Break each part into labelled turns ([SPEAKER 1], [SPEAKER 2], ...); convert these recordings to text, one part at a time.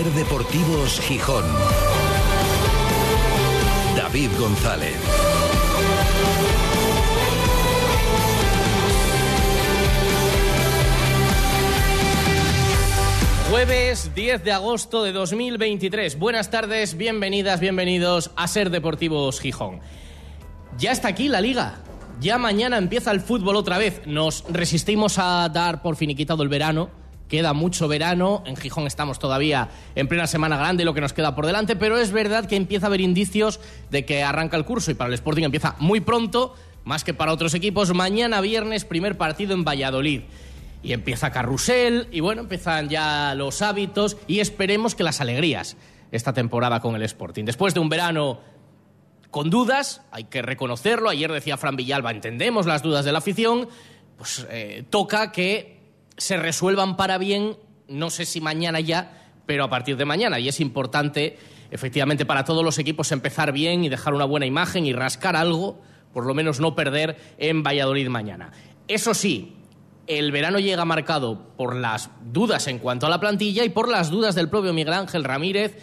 [SPEAKER 1] Ser Deportivos Gijón. David González.
[SPEAKER 2] Jueves 10 de agosto de 2023. Buenas tardes, bienvenidas, bienvenidos a Ser Deportivos Gijón. Ya está aquí la liga. Ya mañana empieza el fútbol otra vez. Nos resistimos a dar por finiquitado el verano. Queda mucho verano. En Gijón estamos todavía en plena semana grande, lo que nos queda por delante. Pero es verdad que empieza a haber indicios de que arranca el curso y para el Sporting empieza muy pronto, más que para otros equipos. Mañana viernes, primer partido en Valladolid y empieza Carrusel y bueno, empiezan ya los hábitos y esperemos que las alegrías esta temporada con el Sporting. Después de un verano con dudas, hay que reconocerlo, ayer decía Fran Villalba, entendemos las dudas de la afición, pues eh, toca que se resuelvan para bien, no sé si mañana ya, pero a partir de mañana y es importante efectivamente para todos los equipos empezar bien y dejar una buena imagen y rascar algo, por lo menos no perder en Valladolid mañana. Eso sí, el verano llega marcado por las dudas en cuanto a la plantilla y por las dudas del propio Miguel Ángel Ramírez,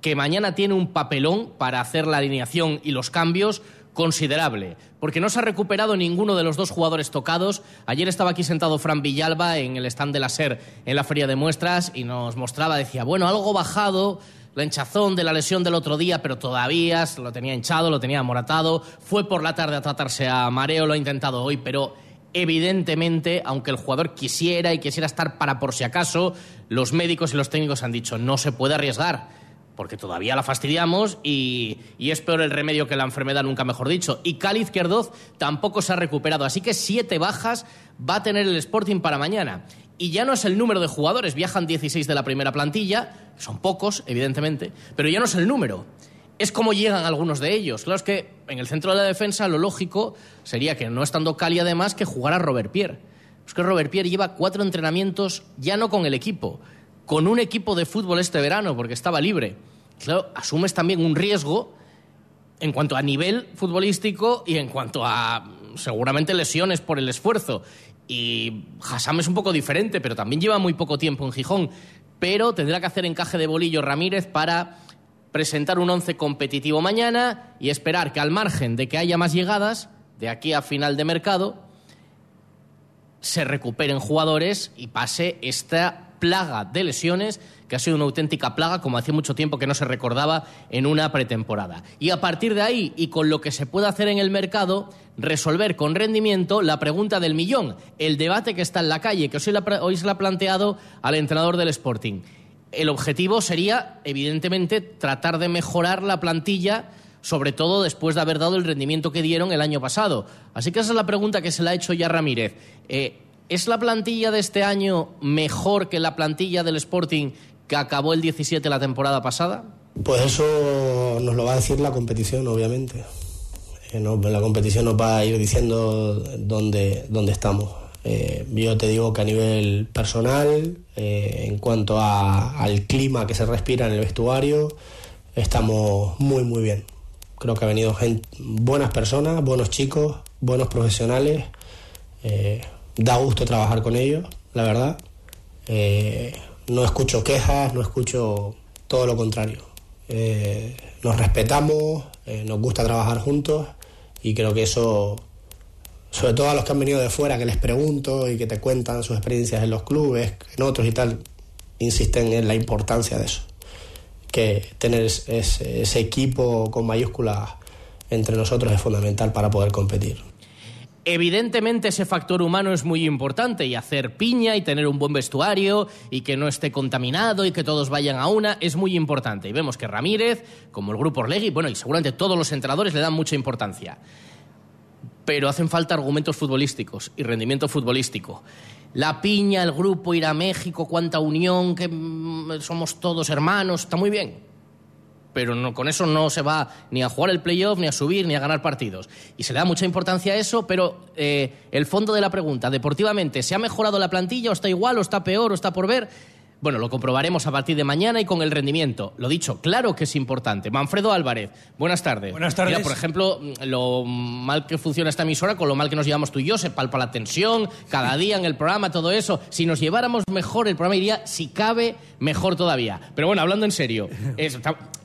[SPEAKER 2] que mañana tiene un papelón para hacer la alineación y los cambios considerable, porque no se ha recuperado ninguno de los dos jugadores tocados. Ayer estaba aquí sentado Fran Villalba en el stand de la SER en la feria de muestras y nos mostraba, decía, bueno, algo bajado, la hinchazón de la lesión del otro día, pero todavía lo tenía hinchado, lo tenía amoratado, fue por la tarde a tratarse a mareo, lo ha intentado hoy, pero Evidentemente, aunque el jugador quisiera y quisiera estar para por si acaso, los médicos y los técnicos han dicho no se puede arriesgar, porque todavía la fastidiamos y, es peor el remedio que la enfermedad, nunca mejor dicho. Y Cali Izquierdoz tampoco se ha recuperado, así que siete bajas va a tener el Sporting para mañana. Y ya no es el número de jugadores, viajan 16 de la primera plantilla, son pocos, evidentemente, pero ya no es el número es como llegan algunos de ellos. Claro, es que en el centro de la defensa lo lógico sería que no estando Cali además que jugara Robert Pierre. Es que Robert Pierre lleva cuatro entrenamientos ya no con el equipo, con un equipo de fútbol este verano porque estaba libre. Claro, asumes también un riesgo en cuanto a nivel futbolístico y en cuanto a seguramente lesiones por el esfuerzo. Y Hassam es un poco diferente, pero también lleva muy poco tiempo en Gijón. Pero tendrá que hacer encaje de bolillo Ramírez para presentar un once competitivo mañana y esperar que al margen de que haya más llegadas, de aquí a final de mercado, se recuperen jugadores y pase esta plaga de lesiones que ha sido una auténtica plaga como hacía mucho tiempo que no se recordaba en una pretemporada. Y a partir de ahí y con lo que se puede hacer en el mercado, resolver con rendimiento la pregunta del millón, el debate que está en la calle, que hoy se le ha planteado al entrenador del Sporting el objetivo sería, evidentemente, tratar de mejorar la plantilla, sobre todo después de haber dado el rendimiento que dieron el año pasado. Así que esa es la pregunta que se le ha hecho ya Ramírez. Eh, ¿Es la plantilla de este año mejor que la plantilla del Sporting que acabó el 17 la temporada pasada?
[SPEAKER 3] Pues eso nos lo va a decir la competición, obviamente. Eh, la competición nos va a ir diciendo dónde, dónde estamos. Eh, yo te digo que a nivel personal, eh, en cuanto al clima que se respira en el vestuario, estamos muy, muy bien. Creo que ha venido buenas personas, buenos chicos, buenos profesionales. Eh, da gusto trabajar con ellos, la verdad. no escucho quejas, no escucho todo lo contrario. nos respetamos, nos gusta trabajar juntos y creo que eso sobre todo a los que han venido de fuera, que les pregunto y que te cuentan sus experiencias en los clubes, en otros y tal, insisten en la importancia de eso. Que tener ese, ese equipo con mayúsculas entre nosotros es fundamental para poder competir.
[SPEAKER 2] Evidentemente ese factor humano es muy importante y hacer piña y tener un buen vestuario y que no esté contaminado y que todos vayan a una es muy importante. Y vemos que Ramírez, como el grupo Orlegui, bueno, y seguramente todos los entrenadores le dan mucha importancia pero hacen falta argumentos futbolísticos y rendimiento futbolístico. La piña, el grupo, ir a México, cuánta unión, que mm, somos todos hermanos, está muy bien. Pero no, con eso no se va ni a jugar el playoff, ni a subir, ni a ganar partidos. Y se le da mucha importancia a eso, pero eh, el fondo de la pregunta, deportivamente, ¿se ha mejorado la plantilla o está igual o está peor o está por ver? Bueno, lo comprobaremos a partir de mañana y con el rendimiento. Lo dicho, claro que es importante. Manfredo Álvarez, buenas tardes.
[SPEAKER 4] Buenas tardes.
[SPEAKER 2] Mira, por ejemplo, lo mal que funciona esta emisora con lo mal que nos llevamos tú y yo, se palpa la tensión cada día en el programa, todo eso. Si nos lleváramos mejor, el programa iría, si cabe, mejor todavía. Pero bueno, hablando en serio, es-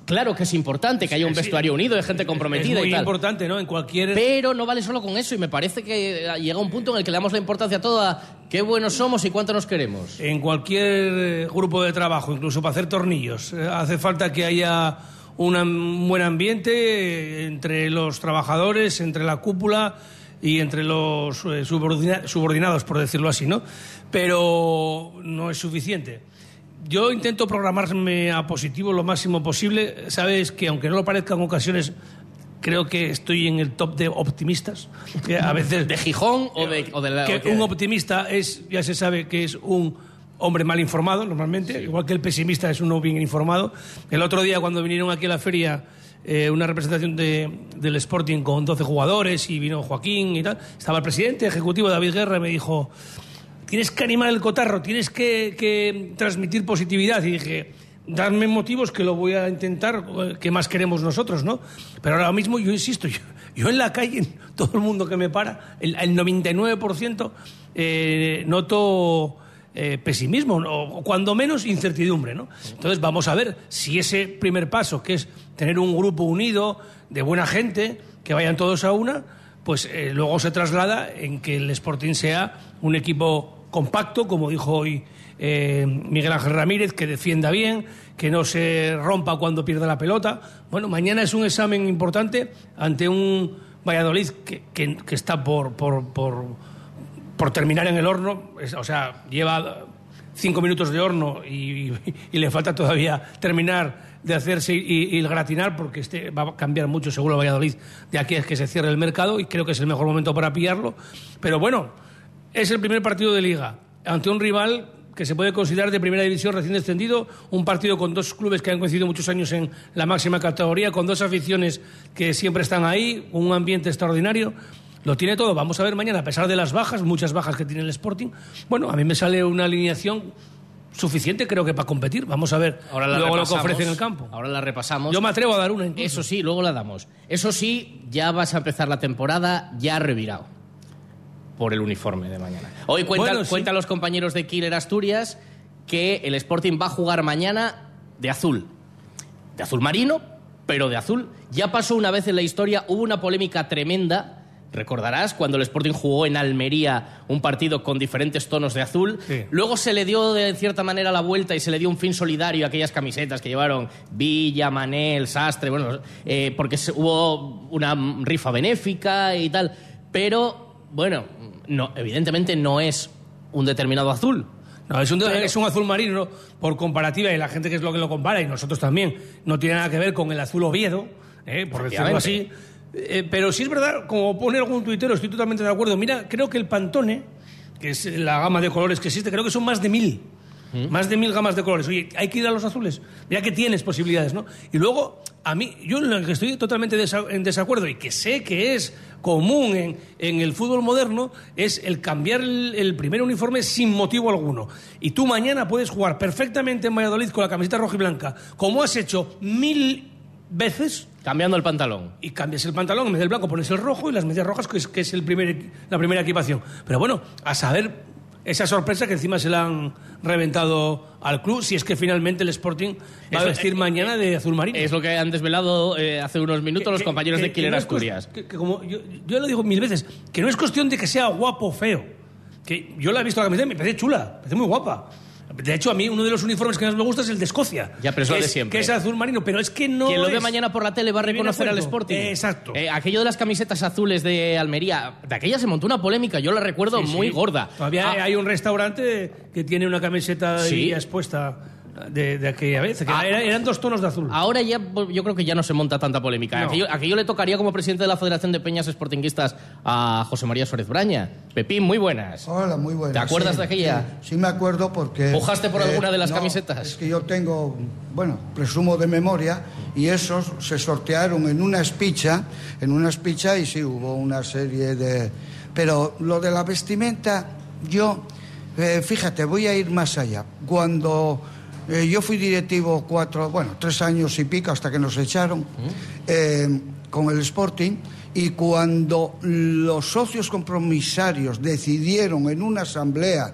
[SPEAKER 2] claro que es importante que haya un
[SPEAKER 4] sí.
[SPEAKER 2] vestuario unido de gente comprometida
[SPEAKER 4] es muy
[SPEAKER 2] y tal.
[SPEAKER 4] importante, ¿no? En cualquier...
[SPEAKER 2] Pero no vale solo con eso y me parece que llega un punto en el que le damos la importancia a todo a qué buenos somos y cuánto nos queremos.
[SPEAKER 4] En cualquier eh, grupo de trabajo, incluso para hacer tornillos, eh, hace falta que haya un buen ambiente eh, entre los trabajadores, entre la cúpula y entre los eh, subordina- subordinados, por decirlo así, ¿no? Pero no es suficiente. Yo intento programarme a positivo lo máximo posible. Sabes que, aunque no lo parezca en ocasiones, creo que estoy en el top de optimistas. Que a veces
[SPEAKER 2] ¿De Gijón o de, o de la.?
[SPEAKER 4] que un optimista es, ya se sabe que es un hombre mal informado normalmente, igual que el pesimista es uno bien informado. El otro día cuando vinieron aquí a la feria eh, una representación de- del Sporting con 12 jugadores y vino Joaquín y tal, estaba el presidente ejecutivo David Guerra y me dijo, tienes que animar el cotarro, tienes que, transmitir positividad. Y dije, darme motivos que lo voy a intentar, eh, que más queremos nosotros, ¿no? Pero ahora mismo yo insisto, yo, yo en la calle, todo el mundo que me para, el, el 99% eh, noto eh, pesimismo, o cuando menos incertidumbre, ¿no? Entonces vamos a ver si ese primer paso, que es tener un grupo unido, de buena gente, que vayan todos a una, pues eh, luego se traslada en que el Sporting sea un equipo compacto, como dijo hoy eh, Miguel Ángel Ramírez, que defienda bien, que no se rompa cuando pierde la pelota. Bueno, mañana es un examen importante ante un Valladolid que, está por, por, terminar en el horno, es- o sea, lleva cinco minutos de horno y, le falta todavía terminar de hacerse y, y el gratinar porque este va a cambiar mucho seguro Valladolid de aquí a que se cierre el mercado y creo que es el mejor momento para pillarlo. Pero bueno, es el primer partido de liga ante un rival que se puede considerar de primera división recién descendido, un partido con dos clubes que han coincidido muchos años en la máxima categoría, con dos aficiones que siempre están ahí, un ambiente extraordinario. Lo tiene todo. Vamos a ver mañana, a pesar de las bajas, muchas bajas que tiene el Sporting. Bueno, a mí me sale una alineación suficiente, creo que para competir. Vamos a ver
[SPEAKER 2] Ahora la
[SPEAKER 4] luego lo que ofrece en el campo.
[SPEAKER 2] Ahora la repasamos.
[SPEAKER 4] Yo me atrevo a dar una. incluso.
[SPEAKER 2] Eso sí, luego la damos. Eso sí, ya vas a empezar la temporada ya revirado por el uniforme de mañana. Hoy cuentan,
[SPEAKER 4] Bueno, sí.
[SPEAKER 2] cuentan los compañeros de Killer Asturias que el Sporting va a jugar mañana de azul. De azul marino, pero de azul. Ya pasó una vez en la historia, hubo una polémica tremenda. Recordarás cuando el Sporting jugó en Almería un partido con diferentes tonos de azul.
[SPEAKER 4] Sí.
[SPEAKER 2] Luego se le dio de cierta manera la vuelta y se le dio un fin solidario a aquellas camisetas que llevaron Villa, Manel, Sastre, bueno, eh, porque hubo una rifa benéfica y tal. Pero, bueno, no, evidentemente no es un determinado azul.
[SPEAKER 4] No, es un, es un azul marino, ¿no? por comparativa, y la gente que es lo que lo compara, y nosotros también, no tiene nada que ver con el azul Oviedo, ¿eh? por decirlo así. Eh, pero sí es verdad, como pone algún tuitero, estoy totalmente de acuerdo. Mira, creo que el Pantone, que es la gama de colores que existe, creo que son más de mil. Más de mil gamas de colores. Oye, hay que ir a los azules. Mira que tienes posibilidades, ¿no? Y luego, a mí, yo en lo que estoy totalmente desa- en desacuerdo y que sé que es común en, en el fútbol moderno es el cambiar el, el primer uniforme sin motivo alguno. Y tú mañana puedes jugar perfectamente en Valladolid con la camiseta roja y blanca, como has hecho mil veces
[SPEAKER 2] Cambiando el pantalón.
[SPEAKER 4] y cambias el pantalón, en vez del blanco pones el rojo y las medias rojas, que es, que es el primer, la primera equipación. Pero bueno, a saber esa sorpresa que encima se la han reventado al club, si es que finalmente el Sporting va a vestir
[SPEAKER 2] eh,
[SPEAKER 4] mañana de azul marino.
[SPEAKER 2] Es lo que han desvelado eh, hace unos minutos los compañeros
[SPEAKER 4] que-
[SPEAKER 2] de Killer Asturias.
[SPEAKER 4] que como yo, yo lo digo mil veces, que no es cuestión de que sea guapo o feo. Que yo la he visto la camiseta y me parece chula, me parece muy guapa. De hecho, a mí uno de los uniformes que más me gusta es el de Escocia.
[SPEAKER 2] Ya, pero es
[SPEAKER 4] que
[SPEAKER 2] lo de siempre.
[SPEAKER 4] Que es azul marino, pero es que no
[SPEAKER 2] Quien lo ve
[SPEAKER 4] es-
[SPEAKER 2] mañana por la tele va a reconocer al. Sporting.
[SPEAKER 4] Eh, exacto.
[SPEAKER 2] Eh, aquello de las camisetas azules de Almería, de aquella se montó una polémica, yo la recuerdo
[SPEAKER 4] Sí,
[SPEAKER 2] muy
[SPEAKER 4] sí.
[SPEAKER 2] gorda.
[SPEAKER 4] Todavía
[SPEAKER 2] Ah,
[SPEAKER 4] hay un restaurante que tiene una camiseta
[SPEAKER 2] Sí.
[SPEAKER 4] ahí expuesta de, de aquella vez. que
[SPEAKER 2] Ah.
[SPEAKER 4] era- eran dos tonos de azul.
[SPEAKER 2] Ahora ya pues, yo creo que ya no se monta tanta polémica.
[SPEAKER 4] No.
[SPEAKER 2] Aquello, aquello le tocaría como presidente de la Federación de Peñas Sportinguistas a José María Suárez Braña. Pepín, muy buenas.
[SPEAKER 5] Hola, muy buenas.
[SPEAKER 2] ¿Te acuerdas
[SPEAKER 5] sí,
[SPEAKER 2] de aquella?
[SPEAKER 5] Sí, sí me acuerdo porque... eh,
[SPEAKER 2] ¿Pujaste por alguna de las
[SPEAKER 5] no,
[SPEAKER 2] camisetas?
[SPEAKER 5] Es que yo tengo, bueno, presumo de memoria, y esos se sortearon en una espicha, en una espicha, y sí, hubo una serie de... Pero lo de la vestimenta, yo eh, fíjate, voy a ir más allá. Cuando eh, yo fui directivo cuatro, bueno, tres años y pico hasta que nos echaron eh, con el Sporting y cuando los socios compromisarios decidieron en una asamblea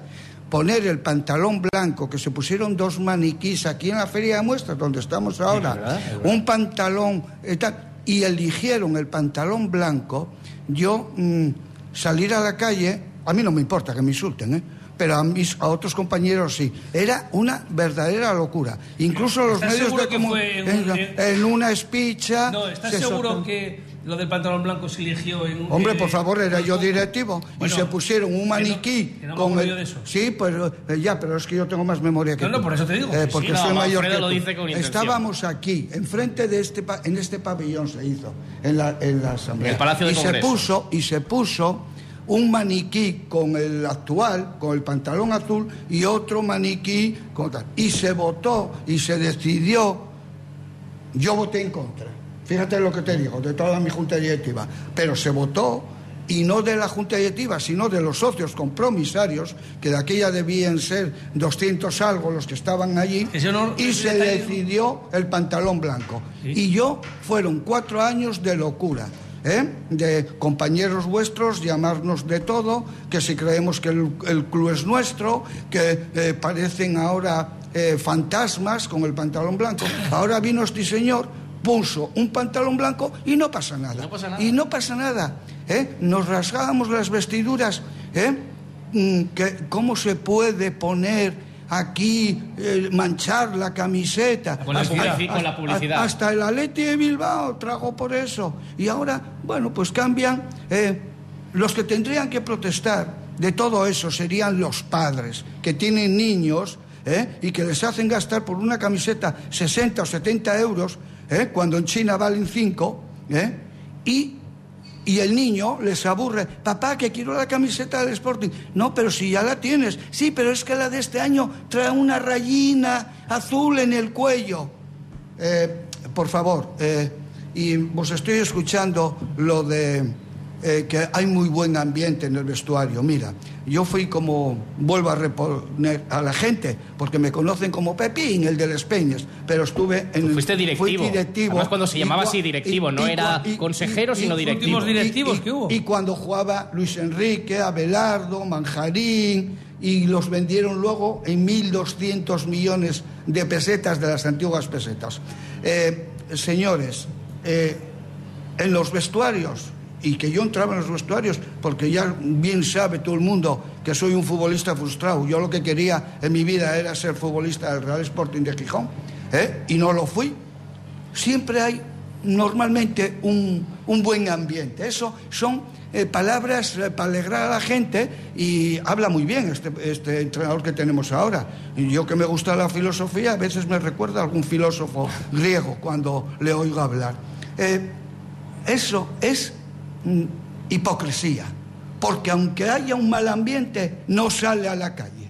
[SPEAKER 5] poner el pantalón blanco, que se pusieron dos maniquís aquí en la feria de muestras, donde estamos ahora,
[SPEAKER 2] verdad, es
[SPEAKER 5] un pantalón eh, tal, y eligieron el pantalón blanco, yo mm, salir a la calle, a mí no me importa que me insulten, ¿eh? Pero a, mis, a otros compañeros sí. Era una verdadera locura. Incluso los
[SPEAKER 4] ¿Estás
[SPEAKER 5] medios de
[SPEAKER 4] fue en
[SPEAKER 5] en, en una espicha...
[SPEAKER 4] No, ¿estás
[SPEAKER 5] se
[SPEAKER 4] seguro que lo del pantalón blanco se eligió en un...
[SPEAKER 5] Hombre, por favor, era yo directivo
[SPEAKER 4] Bueno,
[SPEAKER 5] y se pusieron un
[SPEAKER 4] que no-
[SPEAKER 5] maniquí
[SPEAKER 4] que no
[SPEAKER 5] con el
[SPEAKER 4] de eso.
[SPEAKER 5] Sí, pues eh, ya, pero es que yo tengo más memoria que
[SPEAKER 4] No, no,
[SPEAKER 5] tú.
[SPEAKER 4] por eso te digo.
[SPEAKER 5] Eh, porque
[SPEAKER 2] sí, no,
[SPEAKER 5] soy mayor que
[SPEAKER 2] lo
[SPEAKER 5] tú.
[SPEAKER 2] dice con.
[SPEAKER 5] Estábamos aquí, enfrente de este pa- en este pabellón se hizo en la, en la asamblea.
[SPEAKER 2] El Palacio de
[SPEAKER 5] y se
[SPEAKER 2] Congresos.
[SPEAKER 5] puso y se puso un maniquí con el actual, con el pantalón azul y otro maniquí con tal. Y se votó y se decidió yo voté en contra. Fíjate lo que te digo, de toda mi junta directiva. Pero se votó, y no de la junta directiva, sino de los socios compromisarios, que de aquella debían ser 200 algo los que estaban allí, y se
[SPEAKER 4] detalle-
[SPEAKER 5] decidió el pantalón blanco.
[SPEAKER 4] Sí.
[SPEAKER 5] Y yo fueron cuatro años de locura. ¿Eh? De compañeros vuestros llamarnos de todo, que si creemos que el, el club es nuestro, que eh, parecen ahora eh, fantasmas con el pantalón blanco. Ahora vino este señor, puso un pantalón blanco y no pasa nada.
[SPEAKER 2] No pasa nada.
[SPEAKER 5] Y no pasa nada. ¿eh? Nos rasgábamos las vestiduras. ¿eh? Mm, ¿Cómo se puede poner aquí, eh, manchar la camiseta?
[SPEAKER 2] Con la
[SPEAKER 5] Hasta-
[SPEAKER 2] publici- con la publicidad.
[SPEAKER 5] Hasta el Atleti de Bilbao tragó por eso. Y ahora, bueno, pues cambian. eh, los que tendrían que protestar de todo eso serían los padres, que tienen niños ¿eh? y que les hacen gastar por una camiseta 60 o 70 euros, cuando en China valen 5, ¿eh? y y el niño les aburre. Papá, que quiero la camiseta del Sporting. No, pero si ya la tienes. Sí, pero es que la de este año trae una rayina azul en el cuello. Eh, por favor, eh, y os estoy escuchando lo de eh, que hay muy buen ambiente en el vestuario. Mira, yo fui como, vuelvo a reponer a la gente, porque me conocen como Pepín, el de las Peñas, pero estuve en...
[SPEAKER 2] Fuiste directivo.
[SPEAKER 5] Fui directivo.
[SPEAKER 2] Además, cuando se
[SPEAKER 5] Y
[SPEAKER 2] llamaba
[SPEAKER 5] cua-
[SPEAKER 2] así directivo, no era consejero, sino
[SPEAKER 5] y-
[SPEAKER 2] directivo.
[SPEAKER 4] directivos que hubo.
[SPEAKER 5] y cuando jugaba Luis Enrique, Abelardo, Manjarín, y los vendieron luego en 1.200 millones de pesetas de las antiguas pesetas. Eh, señores, eh, en los vestuarios, y que yo entraba en los vestuarios, porque ya bien sabe todo el mundo que soy un futbolista frustrado. Yo lo que quería en mi vida era ser futbolista del Real Sporting de Gijón, ¿eh? y no lo fui siempre hay normalmente un, un buen ambiente. Eso son eh, palabras eh, para alegrar a la gente y habla muy bien este, este entrenador que tenemos ahora. Y yo que me gusta la filosofía, a veces me recuerda a algún filósofo griego cuando le oigo hablar. Eh, eso es hipocresía, porque aunque haya un mal ambiente, no sale a la calle.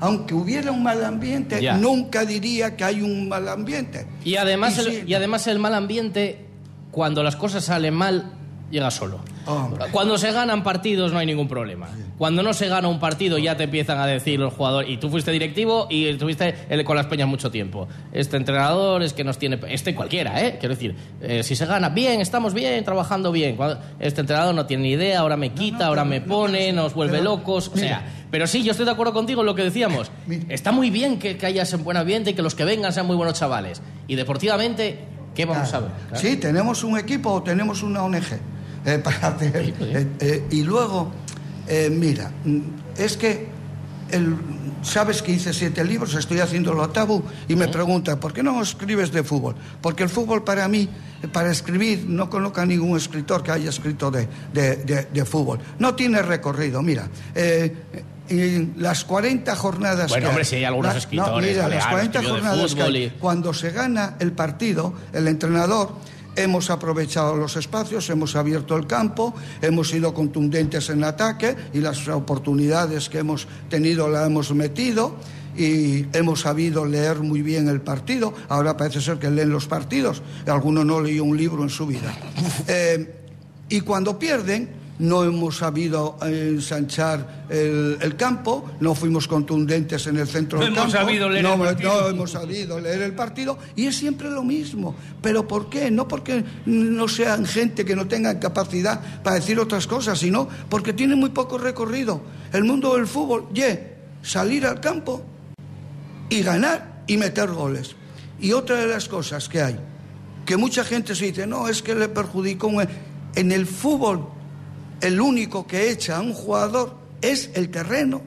[SPEAKER 5] Aunque hubiera un mal ambiente,
[SPEAKER 2] Ya.
[SPEAKER 5] nunca diría que hay un mal ambiente.
[SPEAKER 2] Y además,
[SPEAKER 5] Y
[SPEAKER 2] el,
[SPEAKER 5] sí.
[SPEAKER 2] y además el mal ambiente, cuando las cosas salen mal, llega solo.
[SPEAKER 5] Hombre.
[SPEAKER 2] Cuando se ganan partidos no hay ningún problema. Cuando no se gana un partido ya te empiezan a decir los jugadores, y tú fuiste directivo y estuviste con las peñas mucho tiempo. Este entrenador es que nos tiene... Este cualquiera, ¿eh? Quiero decir, eh, si se gana bien, estamos bien, trabajando bien. Este entrenador no tiene ni idea, ahora me quita, ahora me pone, nos vuelve
[SPEAKER 5] pero,
[SPEAKER 2] locos. O sea, pero sí, yo estoy de acuerdo contigo en lo que decíamos. Está muy bien que, que hayas en buen ambiente y que los que vengan sean muy buenos chavales. Y deportivamente, ¿qué vamos a ver?
[SPEAKER 5] Sí, tenemos un equipo o tenemos una ONG eh, para hacer.
[SPEAKER 2] pues
[SPEAKER 5] eh, eh, y luego, eh, mira, mm, es que el- sabes que hice siete libros, estoy haciendo lo tabú y me pregunta, ¿por qué no escribes de fútbol? Porque el fútbol para mí, para escribir, no conozco a ningún escritor que haya escrito de, de- de- de fútbol. No tiene recorrido, mira. eh, y las 40 jornadas
[SPEAKER 2] Bueno,
[SPEAKER 5] que
[SPEAKER 2] hombre, sí hay algunos
[SPEAKER 5] la-
[SPEAKER 2] escritores,
[SPEAKER 5] mira, las
[SPEAKER 2] Galeano
[SPEAKER 5] 40
[SPEAKER 2] escribió de
[SPEAKER 5] jornadas que hay,
[SPEAKER 2] y-
[SPEAKER 5] cuando se gana el partido, el entrenador, hemos aprovechado los espacios, hemos abierto el campo, hemos sido contundentes en ataque y las oportunidades que hemos tenido las hemos metido y hemos sabido leer muy bien el partido. Ahora parece ser que leen los partidos. Alguno no leyó un libro en su vida. Eh, y cuando pierden, no hemos sabido ensanchar el, campo, no fuimos contundentes en el centro
[SPEAKER 4] no
[SPEAKER 5] del
[SPEAKER 4] hemos
[SPEAKER 5] campo,
[SPEAKER 4] sabido leer
[SPEAKER 5] no,
[SPEAKER 4] el partido.
[SPEAKER 5] no hemos sabido leer el partido y es siempre lo mismo. ¿Pero por qué? No porque no sean gente que no tengan capacidad para decir otras cosas, sino porque tienen muy poco recorrido. El mundo del fútbol, ye, salir al campo y ganar y meter goles. Y otra de las cosas que hay, que mucha gente se dice, no, es que le perjudicó. un-". En el fútbol, el único que echa a un jugador es el terreno,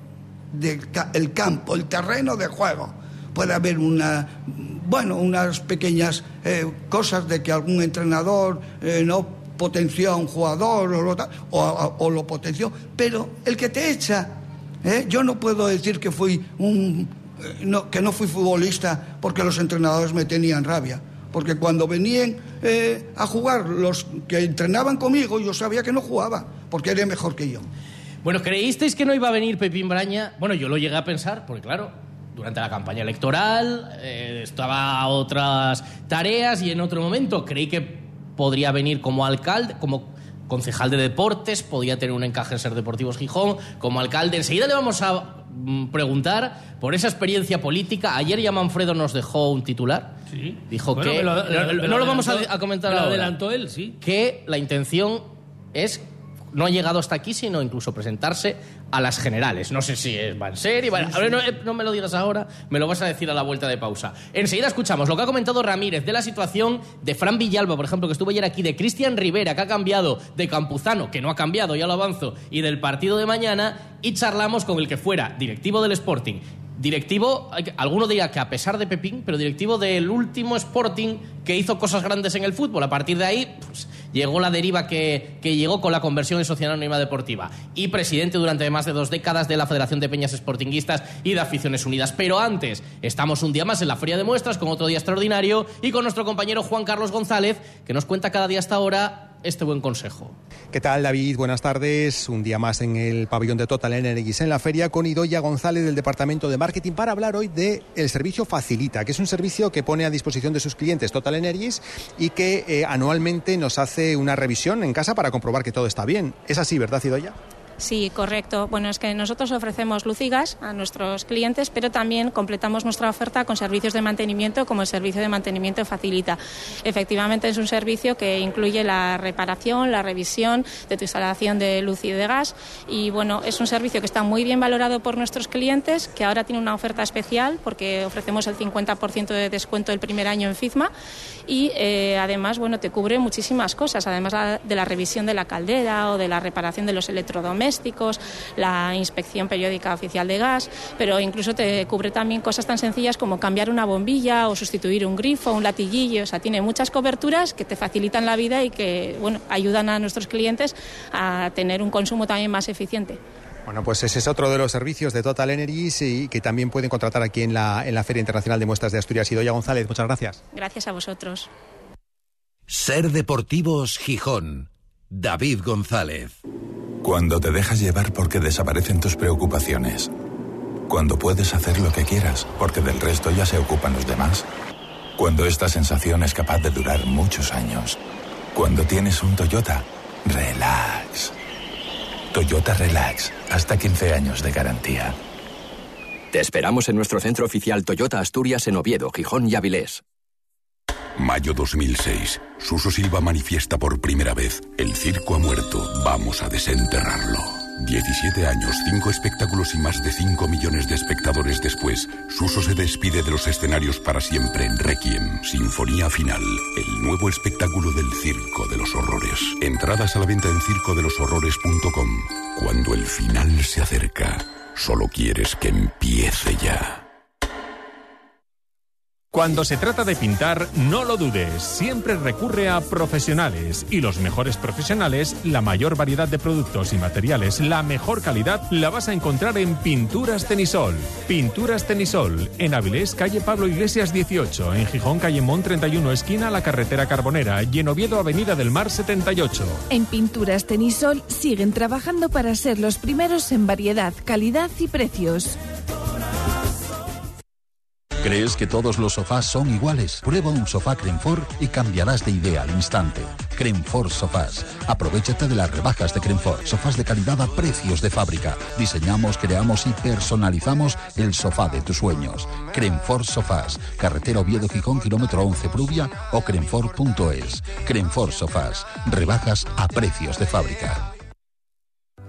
[SPEAKER 5] del el campo, el terreno de juego. Puede haber una, bueno, unas pequeñas eh, cosas de que algún entrenador eh, no potenció a un jugador o lo, potenció, pero el que te echa, ¿eh? yo no puedo decir que fui un, no, que no fui futbolista porque los entrenadores me tenían rabia. Porque cuando venían a jugar los que entrenaban conmigo, yo sabía que no jugaba, porque era mejor que yo.
[SPEAKER 2] Bueno, ¿creísteis que no iba a venir Pepín Braña? Bueno, yo lo llegué a pensar, porque claro, durante la campaña electoral eh, estaba a otras tareas y en otro momento creí que podría venir como alcalde, como concejal de deportes, podía tener un encaje en Ser Deportivos Gijón, como alcalde. Enseguida le vamos a mm, preguntar por esa experiencia política. Ayer ya Manfredo nos dejó un titular.
[SPEAKER 4] Sí.
[SPEAKER 2] Dijo
[SPEAKER 4] Bueno,
[SPEAKER 2] que...
[SPEAKER 4] lo-
[SPEAKER 2] no,
[SPEAKER 4] lo
[SPEAKER 2] lo vamos a, a comentar
[SPEAKER 4] me lo
[SPEAKER 2] ahora
[SPEAKER 4] adelantó él, sí.
[SPEAKER 2] que la intención es no ha llegado hasta aquí, sino incluso presentarse a las generales. No sé si es, va en serio. no, eh, no me lo digas ahora, me lo vas a decir a la vuelta de pausa. Enseguida escuchamos lo que ha comentado Ramírez de la situación de Fran Villalba, por ejemplo, que estuvo ayer aquí, de Cristian Rivera, que ha cambiado, de Campuzano, que no ha cambiado, ya lo avanzo, y del partido de mañana, y charlamos con el que fuera directivo del Sporting. Directivo, alguno dirá que a pesar de Pepín, pero directivo del último Sporting que hizo cosas grandes en el fútbol. A partir de ahí pues, llegó la deriva que, llegó con la conversión en Sociedad Anónima Deportiva. Y presidente durante más de dos décadas de la Federación de Peñas Sportinguistas y de Aficiones Unidas. Pero antes, estamos un día más en la Feria de Muestras con otro día extraordinario y con nuestro compañero Juan Carlos González, que nos cuenta cada día hasta ahora este buen consejo.
[SPEAKER 6] ¿Qué tal, David? Buenas tardes. Un día más en el pabellón de Total Energies en la feria con Idoya González del Departamento de Marketing para hablar hoy de el servicio Facilita, que es un servicio que pone a disposición de sus clientes Total Energies y que eh, anualmente nos hace una revisión en casa para comprobar que todo está bien. Es así, ¿verdad, Idoya?
[SPEAKER 7] Sí, correcto. Bueno, es que nosotros ofrecemos luz y gas a nuestros clientes, pero también completamos nuestra oferta con servicios de mantenimiento, como el servicio de mantenimiento facilita. Efectivamente, es un servicio que incluye la reparación, la revisión de tu instalación de luz y de gas. Y bueno, es un servicio que está muy bien valorado por nuestros clientes, que ahora tiene una oferta especial porque ofrecemos el 50% de descuento el primer año en FIZMA y eh, además, bueno, te cubre muchísimas cosas, además de la revisión de la caldera o de la reparación de los electrodomésticos, la inspección periódica oficial de gas, pero incluso te cubre también cosas tan sencillas como cambiar una bombilla o sustituir un grifo, un latiguillo, o sea, tiene muchas coberturas que te facilitan la vida y que, bueno, ayudan a nuestros clientes a tener un consumo también más eficiente.
[SPEAKER 6] Bueno, pues ese es otro de los servicios de Total Energies y que también pueden contratar aquí en la, en la Feria Internacional de Muestras de Asturias. Idoya González, muchas gracias.
[SPEAKER 7] Gracias a vosotros.
[SPEAKER 1] Ser Deportivos Gijón. David González.
[SPEAKER 8] Cuando te dejas llevar porque desaparecen tus preocupaciones. Cuando puedes hacer lo que quieras porque del resto ya se ocupan los demás. Cuando esta sensación es capaz de durar muchos años. Cuando tienes un Toyota, relax. Toyota Relax, hasta 15 años de garantía.
[SPEAKER 9] Te esperamos en nuestro centro oficial Toyota Asturias en Oviedo, Gijón y Avilés.
[SPEAKER 10] Mayo 2006. Suso Silva manifiesta por primera vez. El circo ha muerto. Vamos a desenterrarlo. 17 años, 5 espectáculos y más de 5 millones de espectadores después, Suso se despide de los escenarios para siempre en Requiem, Sinfonía Final, el nuevo espectáculo del Circo de los Horrores. Entradas a la venta en circodeloshorrores.com. Cuando el final se acerca, solo quieres que empiece ya.
[SPEAKER 11] Cuando se trata de pintar, no lo dudes, siempre recurre a profesionales y los mejores profesionales, la mayor variedad de productos y materiales, la mejor calidad la vas a encontrar en Pinturas Tenisol. Pinturas Tenisol, en Avilés, calle Pablo Iglesias 18, en Gijón, calle Mont 31, esquina la carretera Carbonera y en Oviedo, avenida del Mar 78.
[SPEAKER 12] En Pinturas Tenisol siguen trabajando para ser los primeros en variedad, calidad y precios.
[SPEAKER 13] ¿Crees que todos los sofás son iguales? Prueba un sofá Crenfor y cambiarás de idea al instante. Crenfor Sofás. Aprovechate de las rebajas de Crenfor. Sofás de calidad a precios de fábrica. Diseñamos, creamos y personalizamos el sofá de tus sueños. Crenfor Sofás. Carretera Oviedo Gijón, kilómetro 11 Prubia o crenfor.es. Crenfor Sofás. Rebajas a precios de fábrica.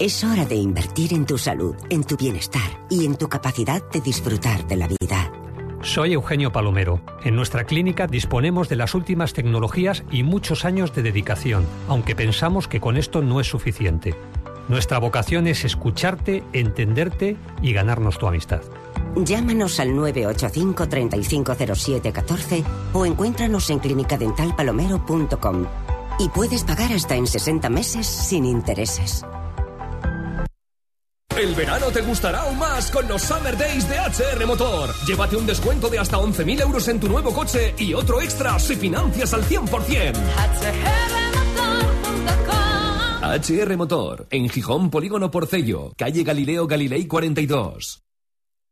[SPEAKER 14] Es hora de invertir en tu salud, en tu bienestar y en tu capacidad de disfrutar de la vida.
[SPEAKER 15] Soy Eugenio Palomero. En nuestra clínica disponemos de las últimas tecnologías y muchos años de dedicación, aunque pensamos que con esto no es suficiente. Nuestra vocación es escucharte, entenderte y ganarnos tu amistad.
[SPEAKER 14] Llámanos al 985 350714 o encuéntranos en clinicadentalpalomero.com. Y puedes pagar hasta en 60 meses sin intereses.
[SPEAKER 16] El verano te gustará aún más con los Summer Days de HR Motor. Llévate un descuento de hasta 11.000 euros en tu nuevo coche y otro extra si financias al 100%. HR Motor, en Gijón Polígono Porcello, calle Galileo Galilei 42.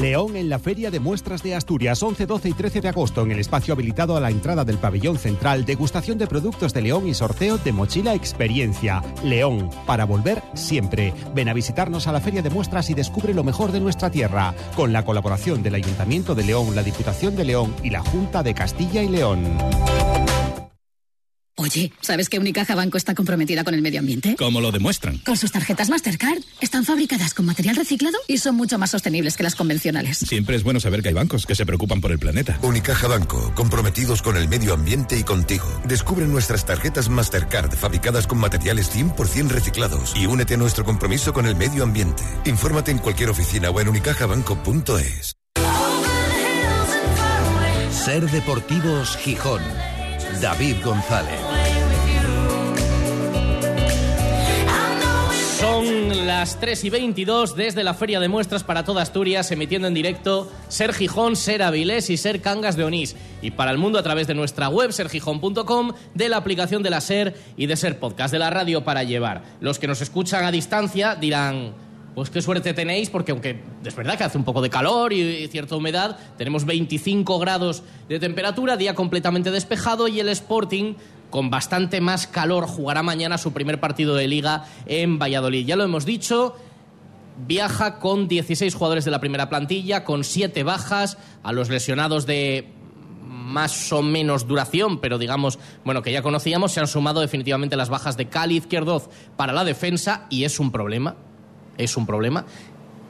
[SPEAKER 17] León en la Feria de Muestras de Asturias, 11, 12 y 13 de agosto, en el espacio habilitado a la entrada del pabellón central, degustación de productos de León y sorteo de mochila experiencia. León, para volver siempre. Ven a visitarnos a la Feria de Muestras y descubre lo mejor de nuestra tierra, con la colaboración del Ayuntamiento de León, la Diputación de León y la Junta de Castilla y León.
[SPEAKER 18] Oye, ¿sabes que Unicaja Banco está comprometida con el medio ambiente?
[SPEAKER 8] ¿Cómo lo demuestran?
[SPEAKER 18] Con sus tarjetas Mastercard. Están fabricadas con material reciclado y son mucho más sostenibles que las convencionales.
[SPEAKER 8] Siempre es bueno saber que hay bancos que se preocupan por el planeta.
[SPEAKER 19] Unicaja Banco, comprometidos con el medio ambiente y contigo. Descubre nuestras tarjetas Mastercard fabricadas con materiales 100% reciclados y únete a nuestro compromiso con el medio ambiente. Infórmate en cualquier oficina o en unicajabanco.es.
[SPEAKER 1] Ser Deportivos Gijón. David González.
[SPEAKER 2] Son las 3 y 22 desde la Feria de Muestras para toda Asturias, emitiendo en directo Ser Gijón, Ser Avilés y Ser Cangas de Onís. Y para el mundo a través de nuestra web, sergijón.com, de la aplicación de la Ser y de Ser Podcast, de la radio para llevar. Los que nos escuchan a distancia dirán, pues qué suerte tenéis, porque aunque es verdad que hace un poco de calor y cierta humedad, tenemos 25 grados de temperatura, día completamente despejado y el Sporting con bastante más calor jugará mañana su primer partido de liga en Valladolid. Ya lo hemos dicho, viaja con 16 jugadores de la primera plantilla, con 7 bajas, a los lesionados de más o menos duración, pero digamos, bueno, que ya conocíamos, se han sumado definitivamente las bajas de Cali Izquierdoz para la defensa y es un problema, es un problema.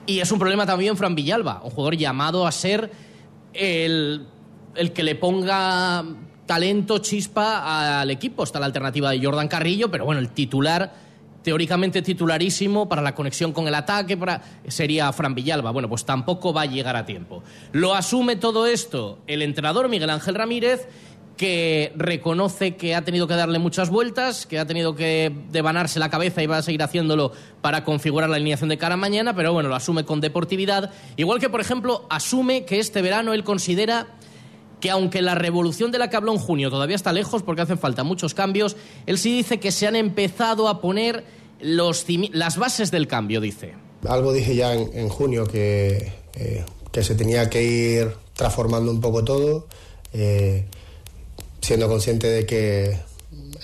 [SPEAKER 2] Y es un problema también Fran Villalba, un jugador llamado a ser el, el que le ponga talento, chispa al equipo. Está la alternativa de Jordan Carrillo, pero bueno, el titular, teóricamente titularísimo para la conexión con el ataque, para, sería Fran Villalba. Bueno, pues tampoco va a llegar a tiempo. Lo asume todo esto el entrenador Miguel Ángel Ramírez que reconoce que ha tenido que darle muchas vueltas, que ha tenido que devanarse la cabeza y va a seguir haciéndolo para configurar la alineación de cara a mañana, pero bueno, lo asume con deportividad. Igual que, por ejemplo, asume que este verano él considera que aunque la revolución de la que habló en junio todavía está lejos porque hacen falta muchos cambios, él sí dice que se han empezado a poner los las bases del cambio, dice.
[SPEAKER 3] Algo dije ya en, junio que, eh, que se tenía que ir transformando un poco todo, eh, siendo consciente de que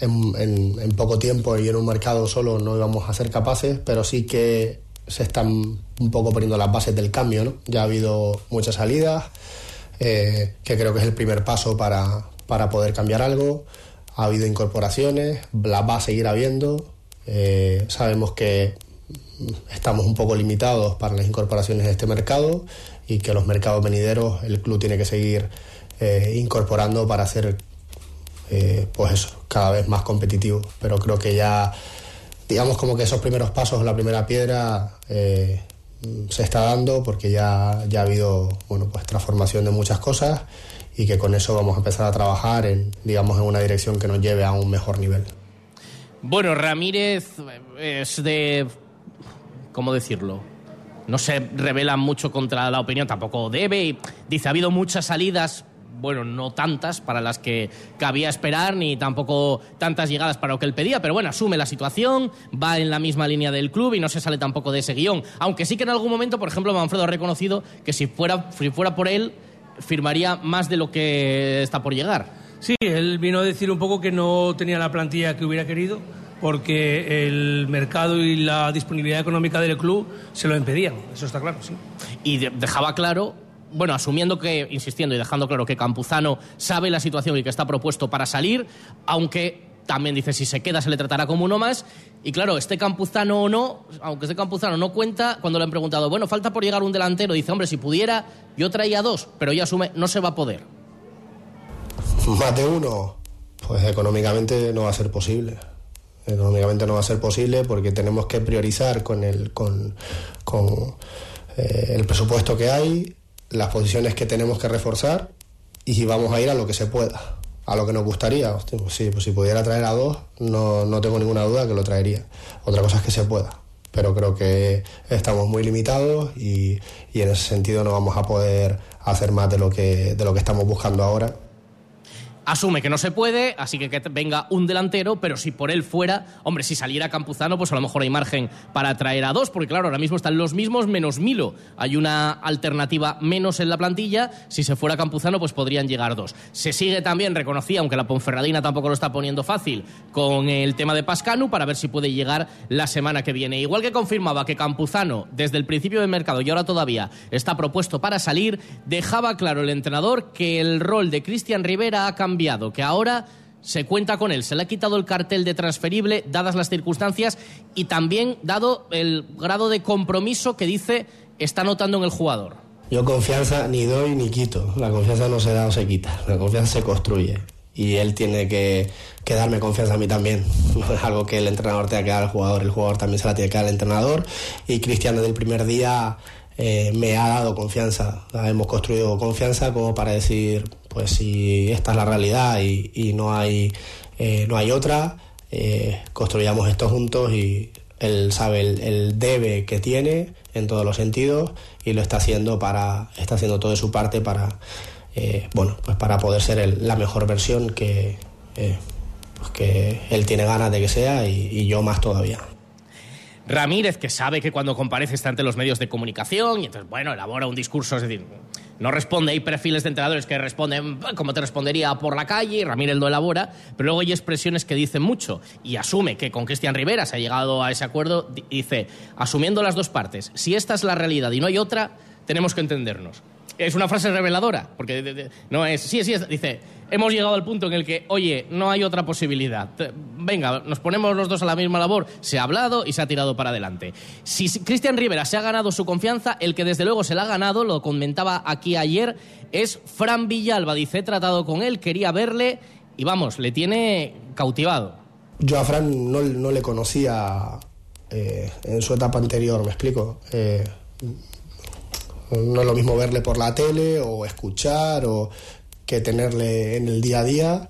[SPEAKER 3] en, en poco tiempo y en un mercado solo no íbamos a ser capaces, pero sí que se están un poco poniendo las bases del cambio. ¿no? Ya ha habido muchas salidas eh, que creo que es el primer paso para, para, poder cambiar algo. Ha habido incorporaciones, las va a seguir habiendo. Eh, sabemos que estamos un poco limitados para las incorporaciones de este mercado y que los mercados venideros el club tiene que seguir eh, incorporando para hacer pues eso, cada vez más competitivo. Pero creo que ya, digamos como que esos primeros pasos, la primera piedra, se está dando porque ya, ya ha habido bueno, pues, transformación de muchas cosas y que con eso vamos a empezar a trabajar en, digamos, en una dirección que nos lleve a un mejor nivel.
[SPEAKER 2] Bueno, Ramírez es de... ¿Cómo decirlo? No se revela mucho contra la opinión, tampoco debe. Dice, ha habido muchas salidas, bueno, no tantas para las que cabía esperar, ni tampoco tantas llegadas para lo que él pedía, pero bueno, asume la situación, va en la misma línea del club y no se sale tampoco de ese guion. Aunque sí que en algún momento, por ejemplo, Manfredo ha reconocido que si fuera, si fuera por él, firmaría más de lo que está por llegar.
[SPEAKER 4] Sí, él vino a decir un poco que no tenía la plantilla que hubiera querido porque el mercado y la disponibilidad económica del club se lo impedían, eso está claro, sí.
[SPEAKER 2] Y dejaba claro, bueno, asumiendo que, insistiendo y dejando claro que Campuzano sabe la situación y que está propuesto para salir, aunque también dice si se queda se le tratará como uno más. Y claro, este Campuzano o no, aunque este Campuzano no cuenta, cuando le han preguntado, bueno, falta por llegar un delantero, dice, hombre, si pudiera, yo traía dos, pero ya asume, no se va a poder.
[SPEAKER 3] Más de uno, pues económicamente no va a ser posible. Económicamente no va a ser posible porque tenemos que priorizar con el, con, eh, el presupuesto que hay, las posiciones que tenemos que reforzar y vamos a ir a lo que se pueda, a lo que nos gustaría. Pues sí, pues si pudiera traer a dos, no, no tengo ninguna duda que lo traería. Otra cosa es que se pueda pero creo que estamos muy limitados y, y, en ese sentido no vamos a poder hacer más de lo que, de lo que estamos buscando ahora
[SPEAKER 2] asume que no se puede, así que que venga un delantero, pero si por él fuera, hombre, si saliera Campuzano, pues a lo mejor hay margen para traer a dos, porque claro, ahora mismo están los mismos menos Milo. Hay una alternativa menos en la plantilla, si se fuera Campuzano, pues podrían llegar dos. Se sigue también, reconocía, aunque la Ponferradina tampoco lo está poniendo fácil, con el tema de Pascanu, para ver si puede llegar la semana que viene. Igual que confirmaba que Campuzano, desde el principio del mercado y ahora todavía, está propuesto para salir, dejaba claro el entrenador que el rol de Cristian Rivera ha cambiado que ahora se cuenta con él. Se le ha quitado el cartel de transferible, dadas las circunstancias, y también dado el grado de compromiso que dice está notando en el jugador.
[SPEAKER 3] Yo confianza ni doy ni quito. La confianza no se da o se quita. La confianza se construye. Y él tiene que, darme confianza a mí también. Es algo que el entrenador tenga que dar al jugador. El jugador también se la tiene que dar al entrenador. Y Cristian desde el primer día eh, me ha dado confianza. Hemos construido confianza como para decir, pues si esta es la realidad y, no, hay, eh, no hay otra, eh, construyamos esto juntos y él sabe el, debe que tiene en todos los sentidos y lo está haciendo para está haciendo todo de su parte para bueno pues para poder ser la mejor versión que pues que él tiene ganas de que sea y yo más todavía.
[SPEAKER 2] Ramírez, que sabe que cuando comparece está ante los medios de comunicación y entonces, bueno, elabora un discurso, es decir, no responde, hay perfiles de entrenadores que responden como te respondería por la calle, y Ramírez lo elabora, pero luego hay expresiones que dicen mucho y asume que con Cristian Rivera se ha llegado a ese acuerdo, dice, asumiendo las dos partes, si esta es la realidad y no hay otra, tenemos que entendernos es una frase reveladora, porque no es, sí, sí, dice, hemos llegado al punto en el que, oye, no hay otra posibilidad. Venga, nos ponemos los dos a la misma labor, se ha hablado y se ha tirado para adelante. Si Cristian Rivera se ha ganado su confianza, el que desde luego se la ha ganado, lo comentaba aquí ayer, es Fran Villalba. Dice, he tratado con él, quería verle y vamos, le tiene cautivado.
[SPEAKER 3] Yo a Fran no, le conocía eh, en su etapa anterior, ¿me explico? Eh, no es lo mismo verle por la tele o escuchar o que tenerle en el día a día.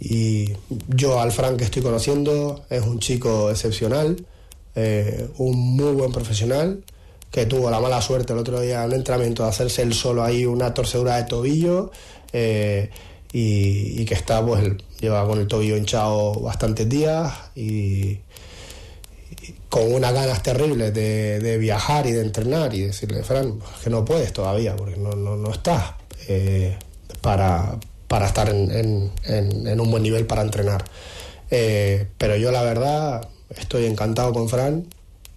[SPEAKER 3] Y yo al Frank que estoy conociendo es un chico excepcional, eh, un muy buen profesional, que tuvo la mala suerte el otro día en un entrenamiento de hacerse él solo ahí una torcedura de tobillo eh, y, que está, pues, lleva con el tobillo hinchado bastantes días y, con unas ganas terribles de, viajar y de entrenar y decirle, Fran, que no puedes todavía, porque no, no, estás eh, para, para, estar en, un buen nivel para entrenar. Eh, pero yo la verdad estoy encantado con Fran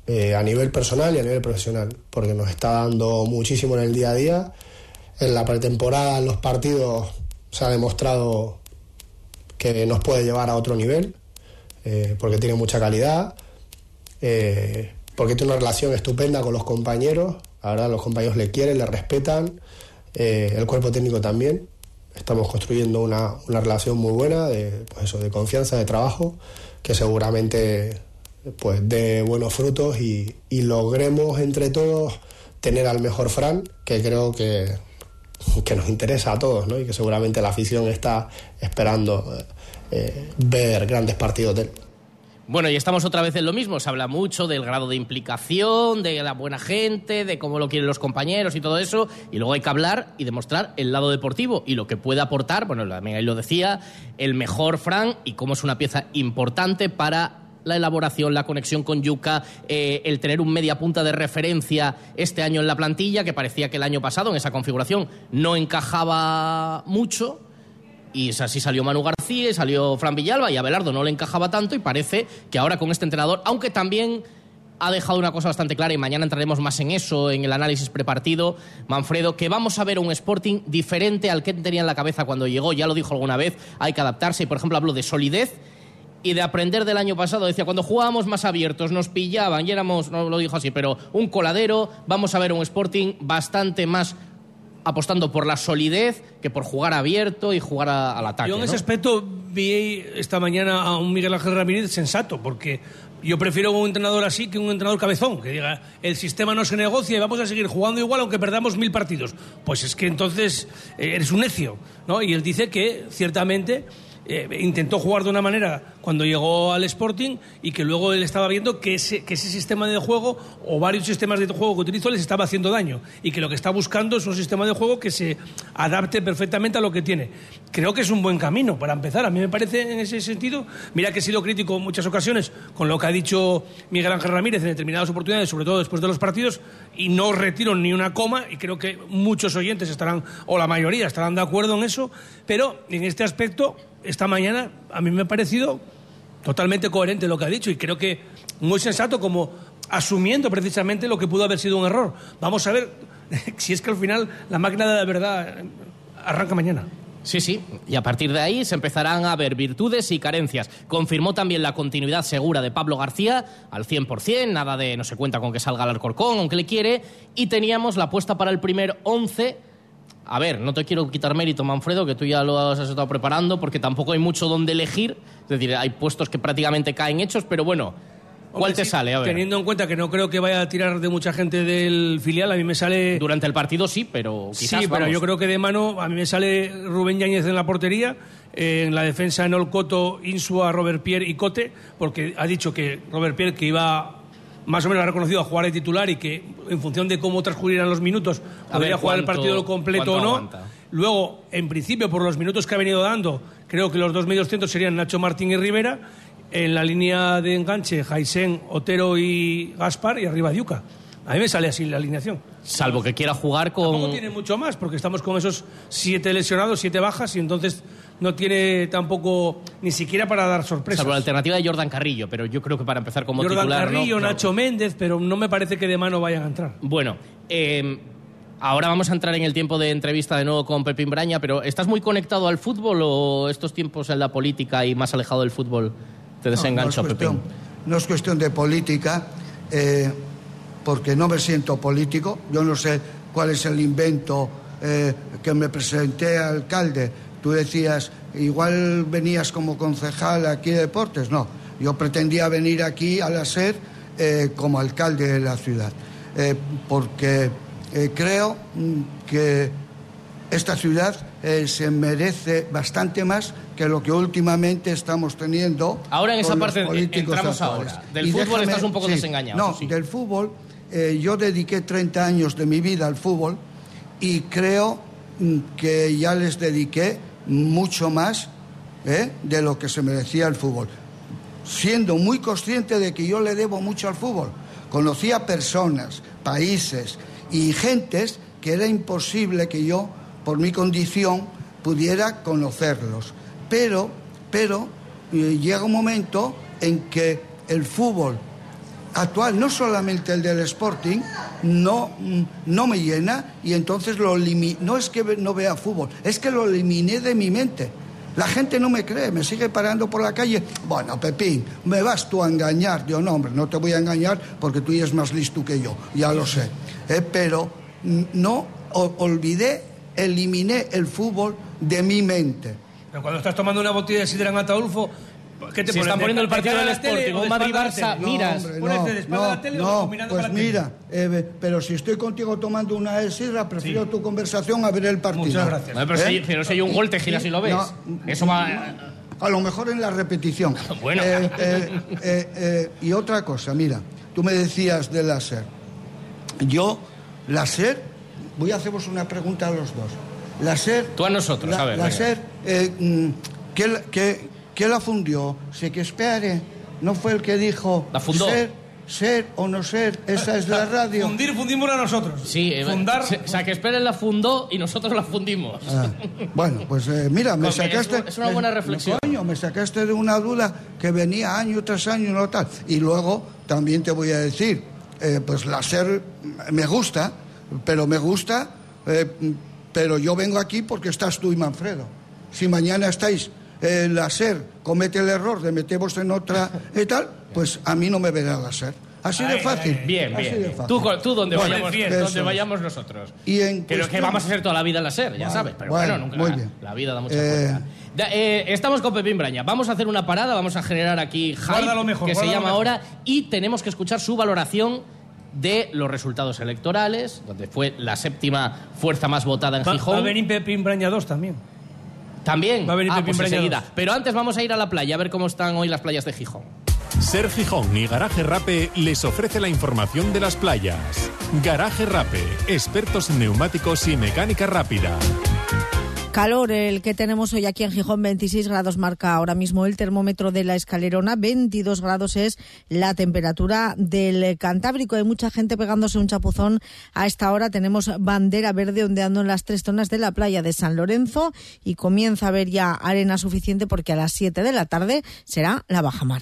[SPEAKER 3] eh, a nivel personal y a nivel profesional, porque nos está dando muchísimo en el día a día. En la pretemporada, en los partidos, se ha demostrado que nos puede llevar a otro nivel, porque tiene mucha calidad eh, porque tiene una relación estupenda con los compañeros, ahora los compañeros le quieren, le respetan, eh, el cuerpo técnico también. Estamos construyendo una, relación muy buena de, pues eso, de confianza, de trabajo, que seguramente pues dé buenos frutos y, logremos entre todos tener al mejor Fran, que creo que, que nos interesa a todos ¿no? y que seguramente la afición está esperando eh, ver grandes partidos de él.
[SPEAKER 2] Bueno, y estamos otra vez en lo mismo. Se habla mucho del grado de implicación, de la buena gente, de cómo lo quieren los compañeros y todo eso. Y luego hay que hablar y demostrar el lado deportivo y lo que puede aportar, bueno, también ahí lo decía, el mejor Fran y cómo es una pieza importante para la elaboración, la conexión con Yuca, eh, el tener un media punta de referencia este año en la plantilla, que parecía que el año pasado en esa configuración no encajaba mucho y así salió Manu García salió Fran Villalba y a Belardo no le encajaba tanto y parece que ahora con este entrenador, aunque también ha dejado una cosa bastante clara y mañana entraremos más en eso, en el análisis prepartido, Manfredo, que vamos a ver un Sporting diferente al que tenía en la cabeza cuando llegó, ya lo dijo alguna vez, hay que adaptarse y por ejemplo habló de solidez y de aprender del año pasado. Decía, cuando jugábamos más abiertos, nos pillaban y éramos, no lo dijo así, pero un coladero, vamos a ver un Sporting bastante más apostando por la solidez que por jugar abierto y jugar a- al ataque.
[SPEAKER 4] Yo en
[SPEAKER 2] ¿no?
[SPEAKER 4] ese aspecto vi esta mañana a un Miguel Ángel Ramírez sensato, porque yo prefiero un entrenador así que un entrenador cabezón, que diga, el sistema no se negocia y vamos a seguir jugando igual aunque perdamos mil partidos. Pues es que entonces eh, eres un necio, ¿no? Y él dice que ciertamente eh, intentó jugar de una manera cuando llegó al Sporting y que luego él estaba viendo que ese, sistema de juego o varios sistemas de juego que utilizó les estaba haciendo daño y que lo que está buscando es un sistema de juego que se adapte perfectamente a lo que tiene. Creo que es un buen camino para empezar. A mí me parece en ese sentido, mira que he sido crítico en muchas ocasiones con lo que ha dicho Miguel Ángel Ramírez en determinadas oportunidades, sobre todo después de los partidos, y no retiro ni una coma y creo que muchos oyentes estarán, o la mayoría estarán de acuerdo en eso, pero en este aspecto, esta mañana a mí me ha parecido totalmente coherente lo que ha dicho y creo que muy sensato como asumiendo precisamente lo que pudo haber sido un error. Vamos a ver si es que al final la máquina de la verdad arranca mañana.
[SPEAKER 2] Sí, sí, y a partir de ahí se empezarán a ver virtudes y carencias. Confirmó también la continuidad segura de Pablo García al 100%, nada de no se cuenta con que salga al Alcorcón, aunque le quiere, y teníamos la apuesta para el primer 11. A ver, no te quiero quitar mérito, Manfredo, que tú ya lo has estado preparando, porque tampoco hay mucho donde elegir. Es decir, hay puestos que prácticamente caen hechos, pero bueno, ¿cuál
[SPEAKER 4] Hombre,
[SPEAKER 2] te
[SPEAKER 4] sí,
[SPEAKER 2] sale? A ver.
[SPEAKER 4] Teniendo en cuenta que no creo que vaya a tirar de mucha gente del filial, a mí me sale...
[SPEAKER 2] Durante el partido sí, pero quizás
[SPEAKER 4] sí, pero
[SPEAKER 2] vamos.
[SPEAKER 4] yo creo que de mano a mí me sale Rubén Yáñez en la portería, eh, en la defensa Enol Coto, Insua, Robert Pierre y Cote, porque ha dicho que Robert Pierre que iba más o menos ha reconocido a jugar de titular y que en función de cómo transcurrieran los minutos
[SPEAKER 2] A
[SPEAKER 4] podría
[SPEAKER 2] ver,
[SPEAKER 4] jugar el
[SPEAKER 2] ¿cuánto-
[SPEAKER 4] partido completo o no.
[SPEAKER 2] aguanta?
[SPEAKER 4] Luego, en principio, por los minutos que ha venido dando, creo que los dos medios centros serían Nacho Martín y Rivera. En la línea de enganche, Jaisen, Otero y Gaspar, y arriba Diuca. A mí me sale así la alineación.
[SPEAKER 2] Salvo que quiera jugar con...
[SPEAKER 4] Tampoco tiene mucho más, porque estamos con esos siete lesionados, siete bajas, y entonces no tiene tampoco ni siquiera para dar sorpresas.
[SPEAKER 2] Salvo la alternativa de Jordan Carrillo, pero yo creo que para empezar como
[SPEAKER 4] Jordan
[SPEAKER 2] titular... ¿no?
[SPEAKER 4] Carrillo. Nacho Méndez, pero no me parece que de mano vayan a entrar.
[SPEAKER 2] Bueno, eh, ahora vamos a entrar en el tiempo de entrevista de nuevo con Pepín Braña, pero ¿estás muy conectado al fútbol o estos tiempos en la política y más alejado del fútbol te desenganchó,
[SPEAKER 5] no, no es
[SPEAKER 2] Pepín?
[SPEAKER 5] cuestión, no es cuestión de política, eh, porque no me siento político. Yo no sé cuál es el invento eh, que me presenté a alcalde. Tú decías, igual venías como concejal aquí de deportes. No, yo pretendía venir aquí a la SER eh, como alcalde de la ciudad, eh, porque eh, creo mm, que esta ciudad eh, se merece bastante más que lo que últimamente estamos teniendo.
[SPEAKER 2] Ahora en esa parte entramos
[SPEAKER 5] actuales.
[SPEAKER 2] ahora. Del
[SPEAKER 5] Y
[SPEAKER 2] fútbol estás un poco
[SPEAKER 5] sí,
[SPEAKER 2] desengañado,
[SPEAKER 5] No,
[SPEAKER 2] sí.
[SPEAKER 5] del fútbol, yo dediqué 30 años de mi vida al fútbol y creo mm, que ya les dediqué mucho más eh, de lo que se merecía el fútbol. Siendo muy consciente de que yo le debo mucho al fútbol. Conocía personas, países y gentes que era imposible que yo, por mi condición, pudiera conocerlos. Pero, pero eh, llega un momento en que el fútbol actual, no solamente el del Sporting, no, no me llena y entonces lo No es que no vea fútbol, es que lo eliminé de mi mente. La gente no me cree, me sigue parando por la calle. Bueno, Pepín, me vas tú a engañar. Yo no, hombre, no te voy a engañar porque tú eres más listo que yo, ya lo sé. Eh, pero mm, no olvidé, eliminé el fútbol de mi mente.
[SPEAKER 4] Pero cuando estás tomando una botella de sidra en Ataulfo, ¿Qué te
[SPEAKER 2] si
[SPEAKER 4] pones,
[SPEAKER 2] están
[SPEAKER 4] de-
[SPEAKER 2] poniendo el
[SPEAKER 4] de
[SPEAKER 2] partido del
[SPEAKER 4] la
[SPEAKER 2] Sporting
[SPEAKER 4] o
[SPEAKER 2] o
[SPEAKER 4] de
[SPEAKER 2] Madrid
[SPEAKER 4] espalda a la
[SPEAKER 2] Barça,
[SPEAKER 4] tele?
[SPEAKER 2] miras.
[SPEAKER 5] Hombre,
[SPEAKER 4] Ponete de espalda a la tele o
[SPEAKER 5] no,
[SPEAKER 4] mirando
[SPEAKER 5] pues
[SPEAKER 4] la
[SPEAKER 5] mira, eh, pero si estoy contigo tomando una sidra, prefiero tu conversación a ver el partido.
[SPEAKER 4] Muchas gracias.
[SPEAKER 2] No, pero, si, pero si hay un gol, te giras y lo ves.
[SPEAKER 5] No,
[SPEAKER 2] Eso va.
[SPEAKER 5] A lo mejor en la repetición.
[SPEAKER 2] Bueno.
[SPEAKER 5] Eh, eh, eh, eh, y otra cosa, mira, tú me decías del láser. Yo, láser, voy a haceros una pregunta a los dos. Láser.
[SPEAKER 2] Tú a nosotros,
[SPEAKER 5] la,
[SPEAKER 2] a ver, venga.
[SPEAKER 5] Láser, eh, mm, ¿qué, la- qué- qué la fundió? Se que espere. No fue el que dijo.
[SPEAKER 2] La fundó.
[SPEAKER 5] Ser, ser o no ser, esa es la radio.
[SPEAKER 4] Fundir, fundimos a nosotros.
[SPEAKER 2] Sí, eh,
[SPEAKER 4] Fundar.
[SPEAKER 2] se- o sea, que Esperen la fundó y nosotros la fundimos.
[SPEAKER 5] Ah, bueno, pues eh, mira, me sacaste.
[SPEAKER 2] es una buena
[SPEAKER 5] me-
[SPEAKER 2] reflexión.
[SPEAKER 5] Coño, me sacaste de una duda que venía año tras año, no tal. Y luego también te voy a decir, eh, pues la SER me gusta, pero me gusta, eh, pero yo vengo aquí porque estás tú y Manfredo. Si mañana estáis la SER comete el error de meteros en otra y tal, pues a mí no me verá la SER. Así de fácil.
[SPEAKER 2] Bien,
[SPEAKER 5] Así
[SPEAKER 2] bien.
[SPEAKER 5] de
[SPEAKER 2] bien.
[SPEAKER 5] fácil.
[SPEAKER 2] Tú, tú donde,
[SPEAKER 5] Bueno,
[SPEAKER 2] vayamos, donde
[SPEAKER 5] es.
[SPEAKER 2] vayamos nosotros.
[SPEAKER 5] Y en
[SPEAKER 2] Creo que vamos a ser toda la vida la SER, ya
[SPEAKER 5] Vale,
[SPEAKER 2] sabes. Pero
[SPEAKER 5] bueno,
[SPEAKER 2] bueno, nunca.
[SPEAKER 5] muy bien.
[SPEAKER 2] La vida da mucha
[SPEAKER 5] Eh.
[SPEAKER 2] Da- eh, estamos con Pepín Braña. Vamos a hacer una parada, vamos a generar aquí hype,
[SPEAKER 4] mejor,
[SPEAKER 2] que se llama ahora, y tenemos que escuchar su valoración de los resultados electorales, donde fue la séptima fuerza más votada en
[SPEAKER 4] Va,
[SPEAKER 2] Gijón.
[SPEAKER 4] va a venir Pepín Braña 2 también.
[SPEAKER 2] También.
[SPEAKER 4] Va a venir
[SPEAKER 2] ah, pues enseguida. Pero antes vamos a ir a la playa a ver cómo están hoy las playas de Gijón.
[SPEAKER 11] Ser Gijón y Garaje Rape les ofrece la información de las playas. Garaje Rape, expertos en neumáticos y mecánica rápida.
[SPEAKER 20] Calor el que tenemos hoy aquí en Gijón, 26 grados marca ahora mismo el termómetro de la escalerona, 22 grados es la temperatura del Cantábrico. Hay mucha gente pegándose un chapuzón a esta hora. Tenemos bandera verde ondeando en las tres zonas de la playa de San Lorenzo y comienza a haber ya arena suficiente porque a las 7 de la tarde será la bajamar.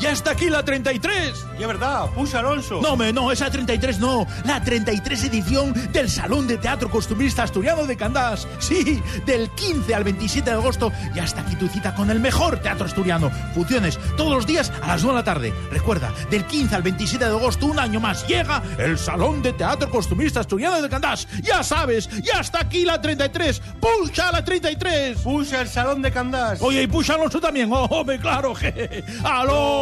[SPEAKER 13] ¡Ya está aquí la 33!
[SPEAKER 21] Y es verdad, puxa Alonso.
[SPEAKER 13] No, me, no, esa 33 no. La 33 edición del Salón de Teatro Costumbrista Asturiano de Candás. Sí, del 15 al 27 de agosto. Ya está aquí tu cita con el mejor teatro asturiano. Funciones todos los días a las 2 de la tarde. Recuerda, del 15 al 27 de agosto, un año más, llega el Salón de Teatro Costumbrista Asturiano de Candás. Ya sabes, ya está aquí la 33. ¡Pucha la 33!
[SPEAKER 21] Puxa el Salón de Candás.
[SPEAKER 13] Oye, y pucha Alonso también. ¡Oh, hombre, claro! je.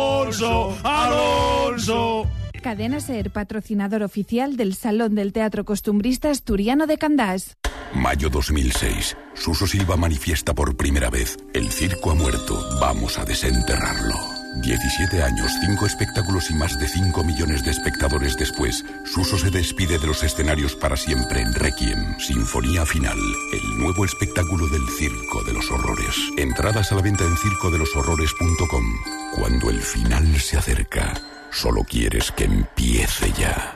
[SPEAKER 13] ¡Alonso! ¡Alonso!
[SPEAKER 12] Cadena Ser, patrocinador oficial del Salón del Teatro Costumbrista Asturiano de Candás.
[SPEAKER 10] Mayo 2006. Suso Silva manifiesta por primera vez. El circo ha muerto. Vamos a desenterrarlo. 17 años, 5 espectáculos y más de 5 millones de espectadores después, Suso se despide de los escenarios para siempre en Requiem, Sinfonía Final, el nuevo espectáculo del Circo de los Horrores. Entradas a la venta en circodeloshorrores.com. Cuando el final se acerca, solo quieres que empiece ya.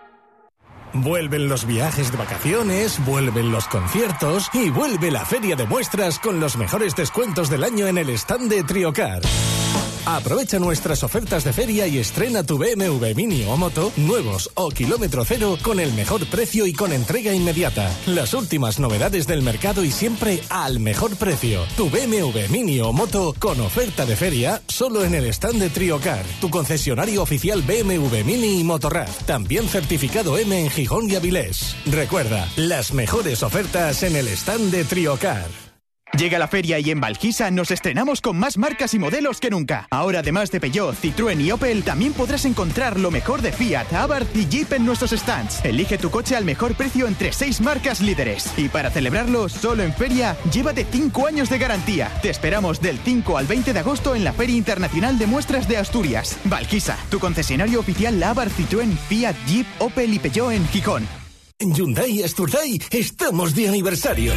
[SPEAKER 22] Vuelven los viajes de vacaciones, vuelven los conciertos y vuelve la feria de muestras con los mejores descuentos del año en el stand de Triocar. Aprovecha nuestras ofertas de feria y estrena tu BMW Mini o Moto nuevos o kilómetro cero con el mejor precio y con entrega inmediata. Las últimas novedades del mercado y siempre al mejor precio. Tu BMW Mini o Moto con oferta de feria solo en el stand de Triocar, tu concesionario oficial BMW Mini y Motorrad. También certificado M en Gijón y Avilés. Recuerda, las mejores ofertas en el stand de Triocar.
[SPEAKER 23] Llega la feria y en Valquisa nos estrenamos con más marcas y modelos que nunca. Ahora, además de Peugeot, Citroën y Opel, también podrás encontrar lo mejor de Fiat, Abarth y Jeep en nuestros stands. Elige tu coche al mejor precio entre seis marcas líderes. Y para celebrarlo, solo en feria, llévate 5 años de garantía. Te esperamos del 5 al 20 de agosto en la Feria Internacional de Muestras de Asturias. Valquisa, tu concesionario oficial Abarth, Citroën, Fiat, Jeep, Opel y Peugeot en Gijón.
[SPEAKER 22] En Hyundai Asturday estamos de aniversario.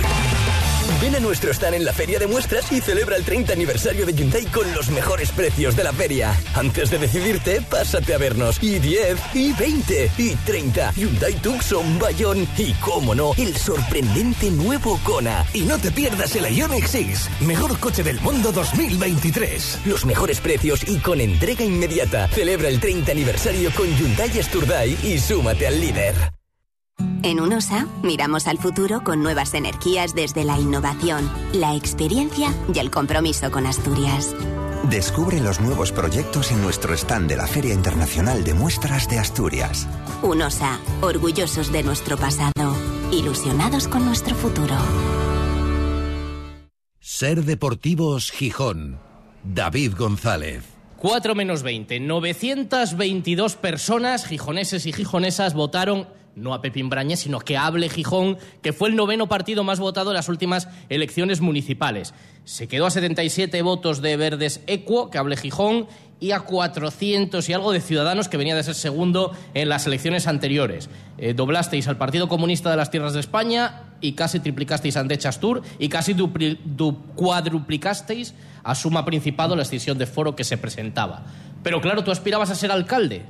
[SPEAKER 16] Ven a nuestro stand en la feria de muestras y celebra el 30 aniversario de Hyundai con los mejores precios de la feria. Antes de decidirte, pásate a vernos. Y 10, y 20, y 30. Hyundai Tucson, Bayón y, cómo no, el sorprendente nuevo Kona.
[SPEAKER 22] Y no te pierdas el Ioniq 6, mejor coche del mundo 2023.
[SPEAKER 16] Los mejores precios y con entrega inmediata. Celebra el 30 aniversario con Hyundai Asturday y súmate al líder.
[SPEAKER 24] En UNOSA miramos al futuro con nuevas energías desde la innovación, la experiencia y el compromiso con Asturias.
[SPEAKER 25] Descubre los nuevos proyectos en nuestro stand de la Feria Internacional de Muestras de Asturias.
[SPEAKER 24] UNOSA, orgullosos de nuestro pasado, ilusionados con nuestro futuro.
[SPEAKER 1] Ser Deportivos Gijón. David González.
[SPEAKER 2] 4 menos 20. 922 personas, gijoneses y gijonesas, votaron no a Pepín Brañez, sino que hable Gijón, que fue el noveno partido más votado en las últimas elecciones municipales. Se quedó a 77 votos de Verdes Equo, que hable Gijón, y a 400 y algo de Ciudadanos, que venía de ser segundo en las elecciones anteriores. Eh, doblasteis al Partido Comunista de las Tierras de España y casi triplicasteis a Andechastur y casi dupli- du- cuadruplicasteis a Suma Principado la extinción de foro que se presentaba. Pero claro, tú aspirabas a ser alcalde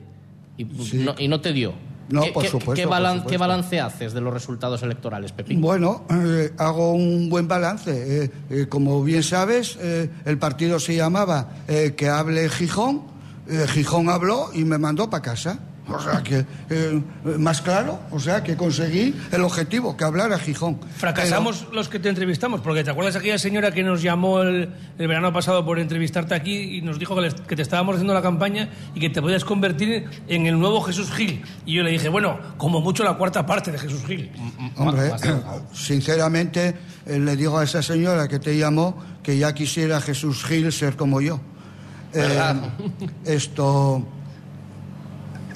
[SPEAKER 2] y, no, y no te dio.
[SPEAKER 5] No,
[SPEAKER 2] ¿Qué,
[SPEAKER 5] por supuesto,
[SPEAKER 2] qué
[SPEAKER 5] por
[SPEAKER 2] balan-
[SPEAKER 5] supuesto.
[SPEAKER 2] qué balance haces de los resultados electorales, Pepín?
[SPEAKER 5] Bueno, eh, hago un buen balance. Eh, eh, como bien sabes, eh, el partido se llamaba Que hable Gijón. Gijón habló y me mandó para casa. O sea que, eh, más claro, o sea que conseguí el objetivo, que hablara Gijón.
[SPEAKER 4] Fracasamos los que te entrevistamos, porque ¿te acuerdas aquella señora que nos llamó el, el verano pasado por entrevistarte aquí y nos dijo que, les- que te estábamos haciendo la campaña y que te podías convertir en el nuevo Jesús Gil? Y yo le dije, bueno, como mucho la cuarta parte de Jesús Gil.
[SPEAKER 5] Hombre, sinceramente eh, le digo a esa señora que te llamó que ya quisiera Jesús Gil ser como yo. Eh, esto,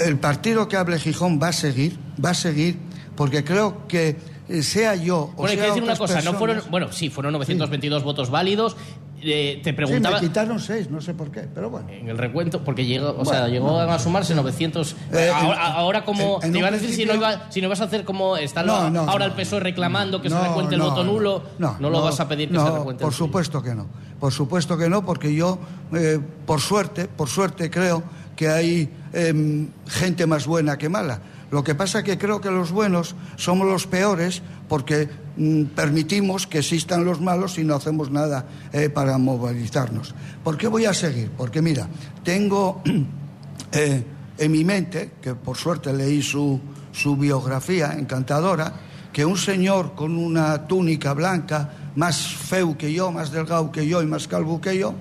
[SPEAKER 5] el partido que hable Gijón va a seguir, va a seguir, porque creo que eh, sea yo o
[SPEAKER 2] Bueno, hay que
[SPEAKER 5] sea
[SPEAKER 2] decir una cosa, no fueron, bueno, sí, fueron 922 votos válidos. Eh, te preguntaba
[SPEAKER 5] Sí, me quitaron seis, no sé por qué, pero bueno.
[SPEAKER 2] en el recuento, porque llegó, o sea, llegó
[SPEAKER 5] no.
[SPEAKER 2] a sumarse 900.
[SPEAKER 5] Eh,
[SPEAKER 2] ahora,
[SPEAKER 5] en-
[SPEAKER 2] ahora como
[SPEAKER 5] en- en
[SPEAKER 2] te iba a decir si no, iba, si no vas a hacer como está
[SPEAKER 5] No, no,
[SPEAKER 2] ahora
[SPEAKER 5] no.
[SPEAKER 2] el PSOE reclamando que se
[SPEAKER 5] No,
[SPEAKER 2] recuente el
[SPEAKER 5] no,
[SPEAKER 2] voto nulo, no, lo vas a pedir que
[SPEAKER 5] no,
[SPEAKER 2] se recuente.
[SPEAKER 5] Por
[SPEAKER 2] el
[SPEAKER 5] supuesto que no. Por supuesto que no, porque yo, eh, por suerte, por suerte creo que hay em, gente más buena que mala. Lo que pasa que creo que los buenos somos los peores porque mm, permitimos que existan los malos y no hacemos nada eh, para movilizarnos. ¿Por qué voy a seguir? Porque mira, tengo eh, en mi mente, que por suerte leí su, su biografía encantadora, que un señor con una túnica blanca, más feo que yo, más delgado que yo y más calvo que yo,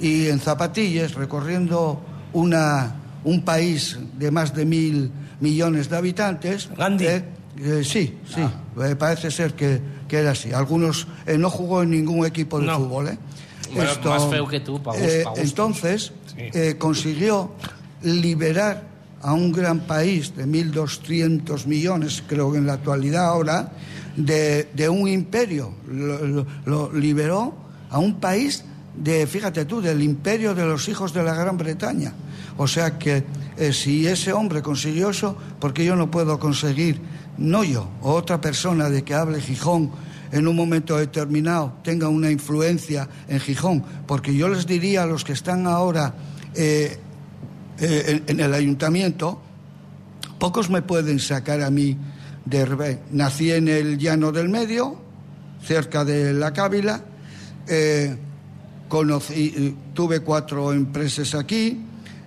[SPEAKER 5] y en zapatillas recorriendo una, un país de más de mil millones de habitantes. eh, eh, sí, sí, eh, parece ser que, que era así. Algunos eh, no jugó en ningún equipo de
[SPEAKER 2] No.
[SPEAKER 5] fútbol. ¿eh?
[SPEAKER 2] Bueno, más feo que tú, pa' gust- pa' gusto.
[SPEAKER 5] entonces,
[SPEAKER 2] Sí.
[SPEAKER 5] consiguió liberar a un gran país de 1.200 millones, creo que en la actualidad ahora, de, de un imperio. Lo, lo- lo liberó a un país de, fíjate tú, del imperio de los hijos de la Gran Bretaña. O sea que eh, si ese hombre consiguió eso, ¿por qué yo no puedo conseguir, no yo, o otra persona de que hable Gijón en un momento determinado, tenga una influencia en Gijón? Porque yo les diría a los que están ahora eh, eh, en, el ayuntamiento, pocos me pueden sacar a mí de Herbé. Nací en el llano del medio, cerca de la Cávila, eh, conocí, tuve cuatro empresas aquí,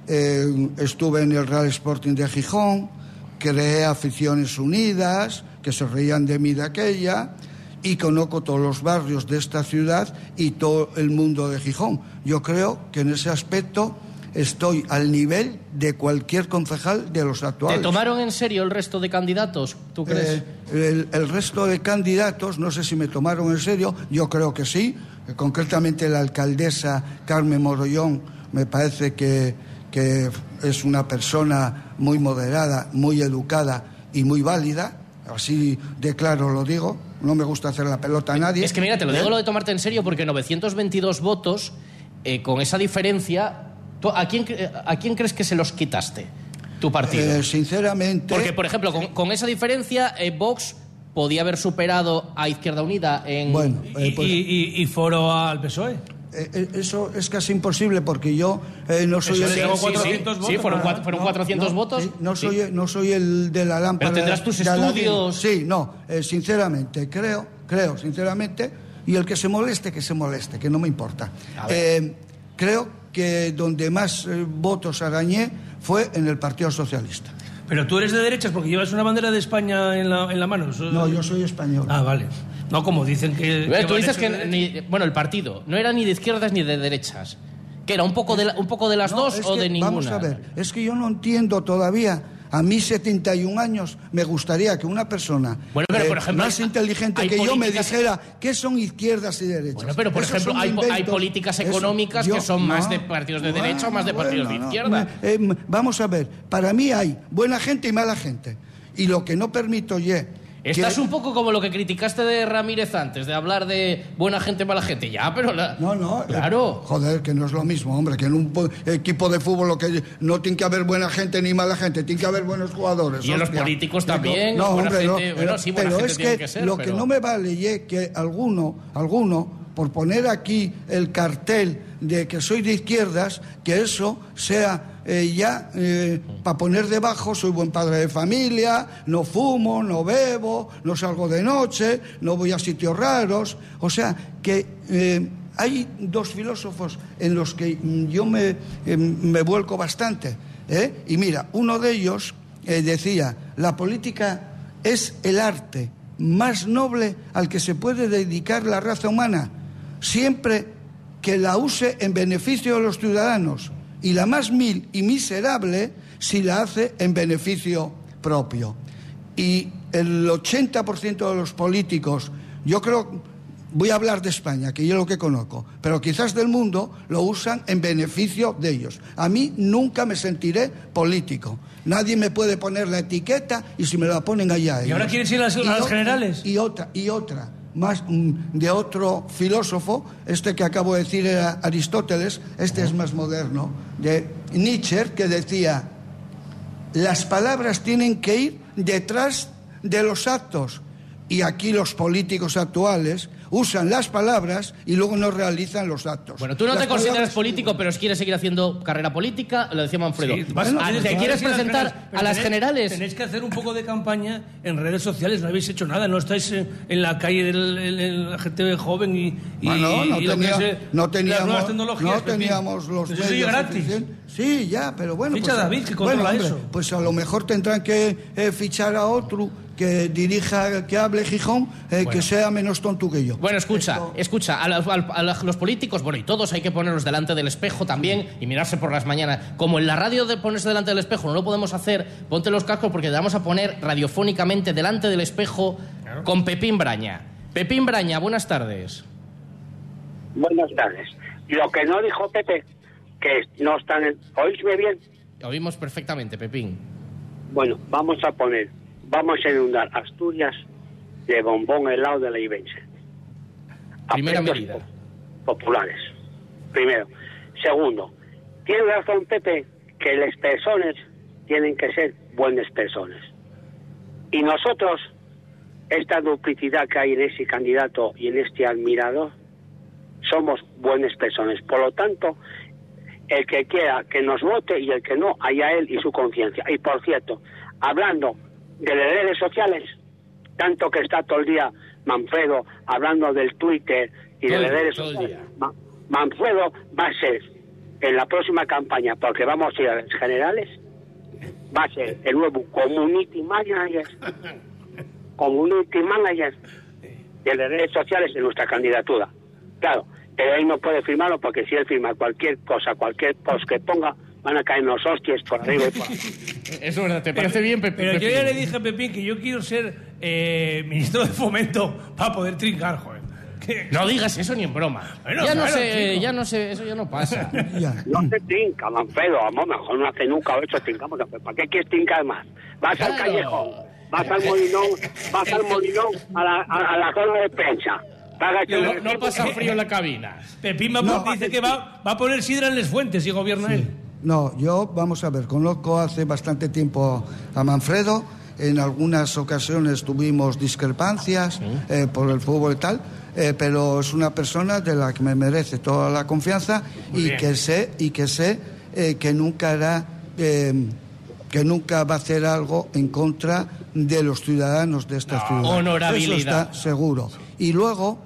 [SPEAKER 5] eh, estuve en el Real Sporting de Gijón, creé aficiones unidas, que se reían de mí de aquella, y conozco todos los barrios de esta ciudad y todo el mundo de Gijón. Yo creo que en ese aspecto estoy al nivel de cualquier concejal de los
[SPEAKER 2] ¿Te
[SPEAKER 5] actuales.
[SPEAKER 2] tomaron en serio el resto de candidatos? ¿Tú crees?
[SPEAKER 5] Eh, el, el resto de candidatos, no sé si me tomaron en serio, yo creo que sí. Concretamente la alcaldesa Carmen Morollón me parece que, que es una persona muy moderada, muy educada y muy válida. Así de claro lo digo. No me gusta hacer la pelota a nadie.
[SPEAKER 2] Es que mira, te lo
[SPEAKER 5] ¿Eh?
[SPEAKER 2] digo lo de tomarte en serio porque 922 votos, eh, con esa diferencia, ¿tú ¿a, quién, ¿a quién crees que se los quitaste? tu partido.
[SPEAKER 5] Eh, sinceramente.
[SPEAKER 2] Porque, por ejemplo, con, con esa diferencia, eh, Vox podía haber superado a Izquierda Unida en...
[SPEAKER 5] Bueno, eh,
[SPEAKER 4] Y,
[SPEAKER 5] pues-
[SPEAKER 4] y- y- y foro al PSOE.
[SPEAKER 5] Eh, eh, eso es casi imposible porque yo eh, no soy
[SPEAKER 4] Eso
[SPEAKER 5] el
[SPEAKER 4] sí, sí, sí, sí, fueron cuatro- fueron 400 votos.
[SPEAKER 5] sí, no soy no soy el de la lámpara
[SPEAKER 2] Pero tendrás tus estudios.
[SPEAKER 5] sí no eh, sinceramente creo creo sinceramente y el que se moleste que se moleste que no me importa Eh, creo que donde más eh, votos arañé fue en el Partido Socialista
[SPEAKER 4] Pero tú eres de derechas porque llevas una bandera de España en la, en la mano.
[SPEAKER 5] No yo soy español
[SPEAKER 4] Ah, vale. No como dicen que...
[SPEAKER 2] Tú dices que, ni- bueno, el partido no era ni de izquierdas ni de derechas. Que era un poco de, la- un poco de las
[SPEAKER 5] No,
[SPEAKER 2] dos o
[SPEAKER 5] que,
[SPEAKER 2] de ninguna.
[SPEAKER 5] Vamos a ver, es que yo no entiendo todavía. A mí, 71 años, me gustaría que una persona
[SPEAKER 2] Bueno, pero,
[SPEAKER 5] eh,
[SPEAKER 2] por ejemplo,
[SPEAKER 5] más inteligente que yo me dijera qué son izquierdas y derechas.
[SPEAKER 2] Bueno, pero por
[SPEAKER 5] Esos
[SPEAKER 2] ejemplo, hay, políticas económicas
[SPEAKER 5] yo-
[SPEAKER 2] que son más de partidos de
[SPEAKER 5] bueno,
[SPEAKER 2] derecha o más de partidos
[SPEAKER 5] bueno,
[SPEAKER 2] de
[SPEAKER 5] no.
[SPEAKER 2] izquierda.
[SPEAKER 5] Eh, eh, vamos a ver, para mí hay buena gente y mala gente. Y lo que no permito, ye,
[SPEAKER 2] Estás un poco como lo que criticaste de Ramírez antes, de hablar de buena gente, mala gente. Ya, pero... la-
[SPEAKER 5] No, no.
[SPEAKER 2] Claro.
[SPEAKER 5] eh, joder, que no es lo mismo, hombre, que en un po- equipo de fútbol lo que no tiene que haber buena gente ni mala gente, tiene que haber buenos jugadores.
[SPEAKER 2] Y en los políticos también,
[SPEAKER 5] No,
[SPEAKER 2] buena
[SPEAKER 5] hombre,
[SPEAKER 2] gente-
[SPEAKER 5] pero-
[SPEAKER 2] bueno, sí, buena
[SPEAKER 5] pero
[SPEAKER 2] gente
[SPEAKER 5] es
[SPEAKER 2] tiene
[SPEAKER 5] que,
[SPEAKER 2] que ser,
[SPEAKER 5] lo
[SPEAKER 2] pero-
[SPEAKER 5] que no me vale ye, que alguno, alguno, por poner aquí el cartel de que soy de izquierdas, que eso sea eh, ya para poner debajo, soy buen padre de familia, no fumo, no bebo, no salgo de noche, no voy a sitios raros. O sea, que eh, hay dos filósofos en los que mm, yo me, eh, me vuelco bastante. ¿eh? Y mira, uno de ellos eh, decía, la política es el arte más noble al que se puede dedicar la raza humana, siempre que la use en beneficio de los ciudadanos, y la más mil y miserable si la hace en beneficio propio. Y el 80% de los políticos, yo creo, voy a hablar de España, que yo lo que conozco, pero quizás del mundo lo usan en beneficio de ellos. A mí nunca me sentiré político. Nadie me puede poner la etiqueta y si me la ponen allá.
[SPEAKER 4] ¿Y ahora
[SPEAKER 5] ellos.
[SPEAKER 4] quieres ir a las- a las generales?
[SPEAKER 5] Y otra, y otra, más de otro filósofo, este que acabo de decir era Aristóteles, este es más moderno, de Nietzsche, que decía, las palabras tienen que ir detrás de los actos. Y aquí los políticos actuales usan las palabras y luego no realizan los actos.
[SPEAKER 2] Bueno, tú no
[SPEAKER 5] Las
[SPEAKER 2] te consideras
[SPEAKER 5] palabras-
[SPEAKER 2] político, pero quieres seguir haciendo carrera política, lo decía Manfredo.
[SPEAKER 4] Sí, vas- tienes-
[SPEAKER 2] ¿Te
[SPEAKER 4] vas
[SPEAKER 2] quieres
[SPEAKER 4] ir a las
[SPEAKER 2] presentar a las generales?
[SPEAKER 4] Tenéis que hacer un poco de campaña en redes sociales. No habéis hecho nada. No estáis en, en la calle de la gente joven y, y,
[SPEAKER 5] Bueno, no,
[SPEAKER 4] y lo que
[SPEAKER 5] tenía-
[SPEAKER 4] es,
[SPEAKER 5] no
[SPEAKER 4] las
[SPEAKER 5] teníamos,
[SPEAKER 4] nuevas tecnologías.
[SPEAKER 5] no teníamos los
[SPEAKER 4] Eso
[SPEAKER 5] medios
[SPEAKER 4] gratis.
[SPEAKER 5] Sí, ya, pero bueno.
[SPEAKER 4] Ficha
[SPEAKER 5] pues,
[SPEAKER 4] a David, que
[SPEAKER 5] bueno,
[SPEAKER 4] controla
[SPEAKER 5] hombre,
[SPEAKER 4] eso.
[SPEAKER 5] Pues a lo mejor tendrán que eh, fichar a otro que dirija, que hable Gijón, eh, que sea menos tonto que yo.
[SPEAKER 2] Bueno, escucha, escucha, a, la- al- a la- los políticos, bueno, y todos hay que ponerlos delante del espejo también y mirarse por las mañanas. Como en la radio de ponerse delante del espejo no lo podemos hacer, ponte los cascos porque te vamos a poner radiofónicamente delante del espejo con Pepín Braña. Pepín Braña, buenas tardes.
[SPEAKER 26] Buenas tardes. Lo que no dijo Pepe, que no están en... ¿Oísme bien?
[SPEAKER 2] Oímos perfectamente, Pepín.
[SPEAKER 26] Bueno, vamos a poner, vamos a inundar Asturias de bombón helado de la Ibense.
[SPEAKER 2] Primera medida.
[SPEAKER 26] po- Populares. Primero. Segundo, tiene razón Pepe que las personas tienen que ser buenas personas. Y nosotros, esta duplicidad que hay en ese candidato y en este admirador, somos buenas personas. Por lo tanto, el que quiera que nos vote y el que no, allá él y su conciencia. Y por cierto, hablando de las redes sociales, tanto que está todo el día Manfredo hablando del Twitter y de las redes sociales, Ma- Manfredo va a ser en la próxima campaña, porque vamos a ir a las generales, va a ser el nuevo community manager, community manager de las redes sociales de nuestra candidatura. Claro, pero él no puede firmarlo porque si él firma cualquier cosa, cualquier post que ponga, van a caer los hostias por arriba y por abajo.
[SPEAKER 2] Eso es verdad, ¿te parece bien, Pepín?
[SPEAKER 4] Pero yo ya le dije a Pepín que yo quiero ser eh, ministro de fomento para poder trincar, joder.
[SPEAKER 2] No digas eso ni en broma.
[SPEAKER 4] Bueno,
[SPEAKER 2] ya no
[SPEAKER 4] claro,
[SPEAKER 2] sé,
[SPEAKER 4] chico.
[SPEAKER 2] ya no sé, eso ya no pasa.
[SPEAKER 26] No se trinca, Manfredo, vamos, mejor no hace nunca ocho trincamos. ¿Para qué quieres trincar más? Vas al callejón, vas al molinón, vas al molinón a la, a, a la zona de prensa.
[SPEAKER 2] No, no pasa frío en la cabina.
[SPEAKER 4] Pepín va a- dice que va, va a poner sidra en las fuentes si gobierna él.
[SPEAKER 5] No, yo, vamos a ver, conozco hace bastante tiempo a Manfredo. En algunas ocasiones tuvimos discrepancias eh, por el fútbol y tal, eh, pero es una persona de la que me merece toda la confianza y
[SPEAKER 2] bien.
[SPEAKER 5] que sé y que sé eh, que nunca hará eh, que nunca va a hacer algo en contra de los ciudadanos de esta ciudad.
[SPEAKER 2] honorabilidad.
[SPEAKER 5] Eso está seguro. Y luego,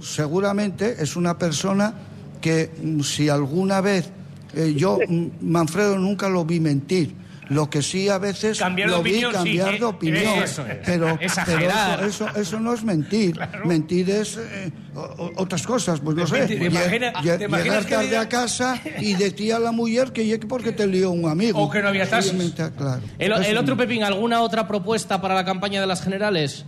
[SPEAKER 5] seguramente es una persona que mm, si alguna vez eh, yo mm, Manfredo nunca lo vi mentir. Lo que sí a veces
[SPEAKER 4] Cambiar de
[SPEAKER 5] lo
[SPEAKER 4] opinión,
[SPEAKER 5] vi cambiar
[SPEAKER 4] sí,
[SPEAKER 5] de
[SPEAKER 4] eh,
[SPEAKER 5] opinión.
[SPEAKER 4] eso es.
[SPEAKER 5] Pero, pero
[SPEAKER 4] Exagerar.
[SPEAKER 5] eso, eso, eso no es mentir. Mentir es eh, o- otras cosas, pues no sé.
[SPEAKER 4] Mentir, ¿te
[SPEAKER 5] Lle-
[SPEAKER 4] imagina-
[SPEAKER 5] lle-
[SPEAKER 4] te imaginas
[SPEAKER 5] llegar tarde
[SPEAKER 4] diga-
[SPEAKER 5] a casa y decía a la mujer que llegue porque te lió un amigo.
[SPEAKER 4] O que no había taxis.
[SPEAKER 5] Claro.
[SPEAKER 2] El, otro. Pepín, ¿alguna otra propuesta para la campaña de las generales?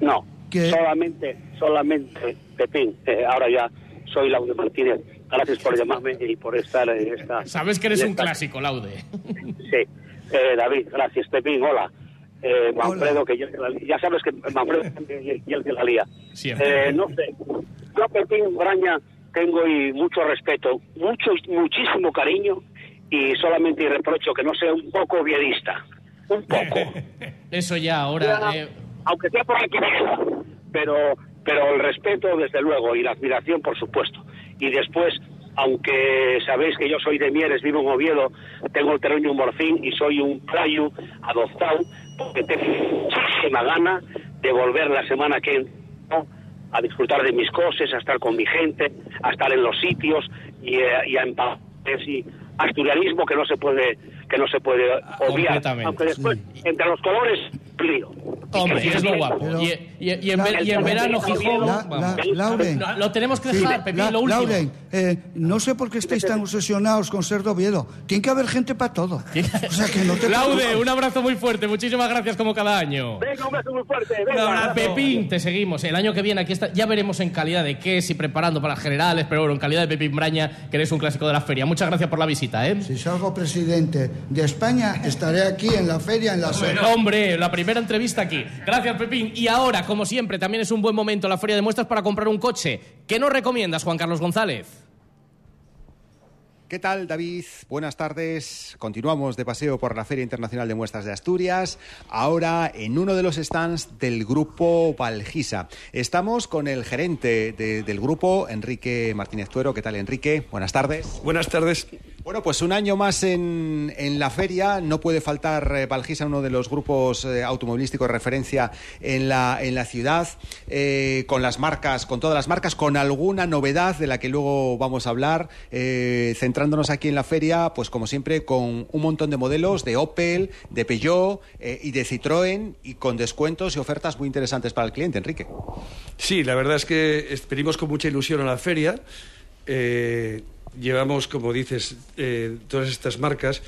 [SPEAKER 26] No, solamente, solamente, Pepín, eh, ahora ya soy Laude Martínez. Gracias por llamarme y por estar en esta...
[SPEAKER 2] Sabes que eres un
[SPEAKER 26] esta-
[SPEAKER 2] clásico, Laude.
[SPEAKER 26] Sí, eh, David, gracias, Pepín, hola. Eh, Manfredo, que yo, ya sabes que Manfredo y el que la lía. Eh, no sé, yo a Pepín Braña tengo y mucho respeto, mucho, muchísimo cariño y solamente y reprocho que no sea un poco viedista. Un poco.
[SPEAKER 2] Eso ya, ahora...
[SPEAKER 26] Ya,
[SPEAKER 2] eh,
[SPEAKER 26] aunque sea por cabeza, pero, pero el respeto, desde luego, y la admiración, por supuesto. Y después, aunque sabéis que yo soy de Mieres, vivo en Oviedo, tengo el terreno en Morcín y soy un playo adoptado, porque tengo muchísima gana de volver la semana que ¿no? a disfrutar de mis cosas, a estar con mi gente, a estar en los sitios y, eh, y a empapar y asturianismo que no se puede que no se puede obviar aunque después entre los colores lío
[SPEAKER 2] Hombre, es lo guapo.
[SPEAKER 5] Pero-
[SPEAKER 2] Y, y- y en, ver- y en verano, Gijón...
[SPEAKER 5] La- la- Lauren.
[SPEAKER 2] No, lo tenemos que
[SPEAKER 5] Sí,
[SPEAKER 2] dejar, Pepín,
[SPEAKER 5] La-
[SPEAKER 2] lo último.
[SPEAKER 5] Lauren, eh, no sé por qué estáis tan obsesionados con ser de Oviedo. Tiene que haber gente para todo. O sea, que no te
[SPEAKER 2] Laude, un abrazo muy fuerte. Muchísimas gracias como cada año.
[SPEAKER 26] venga un beso muy fuerte
[SPEAKER 2] Un
[SPEAKER 26] venga,
[SPEAKER 2] abrazo.
[SPEAKER 26] abrazo.
[SPEAKER 2] Pepín, te seguimos. El año que viene aquí está, ya veremos en calidad de qué, si preparando para las generales, pero bueno, en calidad de Pepín Braña, que eres un clásico de la feria. Muchas gracias por la visita, ¿eh?
[SPEAKER 5] Si salgo presidente de España, estaré aquí en la feria, en la sede.
[SPEAKER 2] hombre, la primera entrevista aquí. Gracias, Pepín. Y ahora, como siempre, también es un buen momento la feria de muestras para comprar un coche. ¿Qué nos recomiendas, Juan Carlos González?
[SPEAKER 17] ¿Qué tal, David? Buenas tardes. Continuamos de paseo por la Feria Internacional de Muestras de Asturias, ahora en uno de los stands del grupo Valgisa. Estamos con el gerente de- del grupo, Enrique Martínez Tuero. ¿Qué tal, Enrique? Buenas tardes.
[SPEAKER 27] Buenas tardes.
[SPEAKER 17] Bueno, pues un año más en, en la feria. No puede faltar eh, Valgisa, uno de los grupos eh, automovilísticos referencia en la, en la ciudad, eh, con las marcas, con todas las marcas, con alguna novedad de la que luego vamos a hablar, eh, centrándonos aquí en la feria, pues como siempre, con un montón de modelos de Opel, de Peugeot eh, y de Citroën y con descuentos y ofertas muy interesantes para el cliente, Enrique.
[SPEAKER 27] Sí, la verdad es que venimos con mucha ilusión a la feria. Llevamos, como dices, eh, todas estas marcas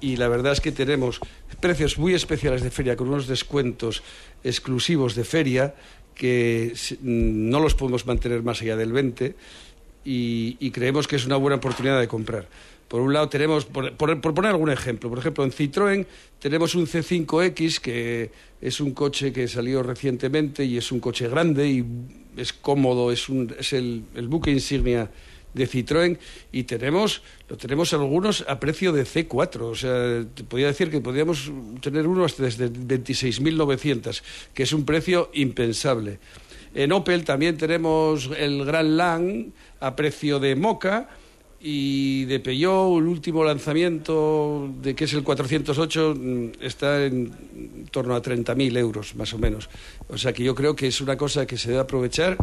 [SPEAKER 27] y la verdad es que tenemos precios muy especiales de feria con unos descuentos exclusivos de feria que no los podemos mantener más allá del 20 y, creemos que es una buena oportunidad de comprar. Por un lado tenemos, por, por- poner algún ejemplo, por ejemplo en Citroën tenemos un C5X que es un coche que salió recientemente y es un coche grande y es cómodo, es, un, es el buque insignia de Citroën y tenemos lo tenemos algunos a precio de C4, o sea, te podría decir que podríamos tener uno hasta desde 26.900, que es un precio impensable. En Opel también tenemos el Gran Lang a precio de Moca y de Peugeot el último lanzamiento de que es el 408 mm, está en torno a 30.000 euros más o menos. O sea que yo creo que es una cosa que se debe aprovechar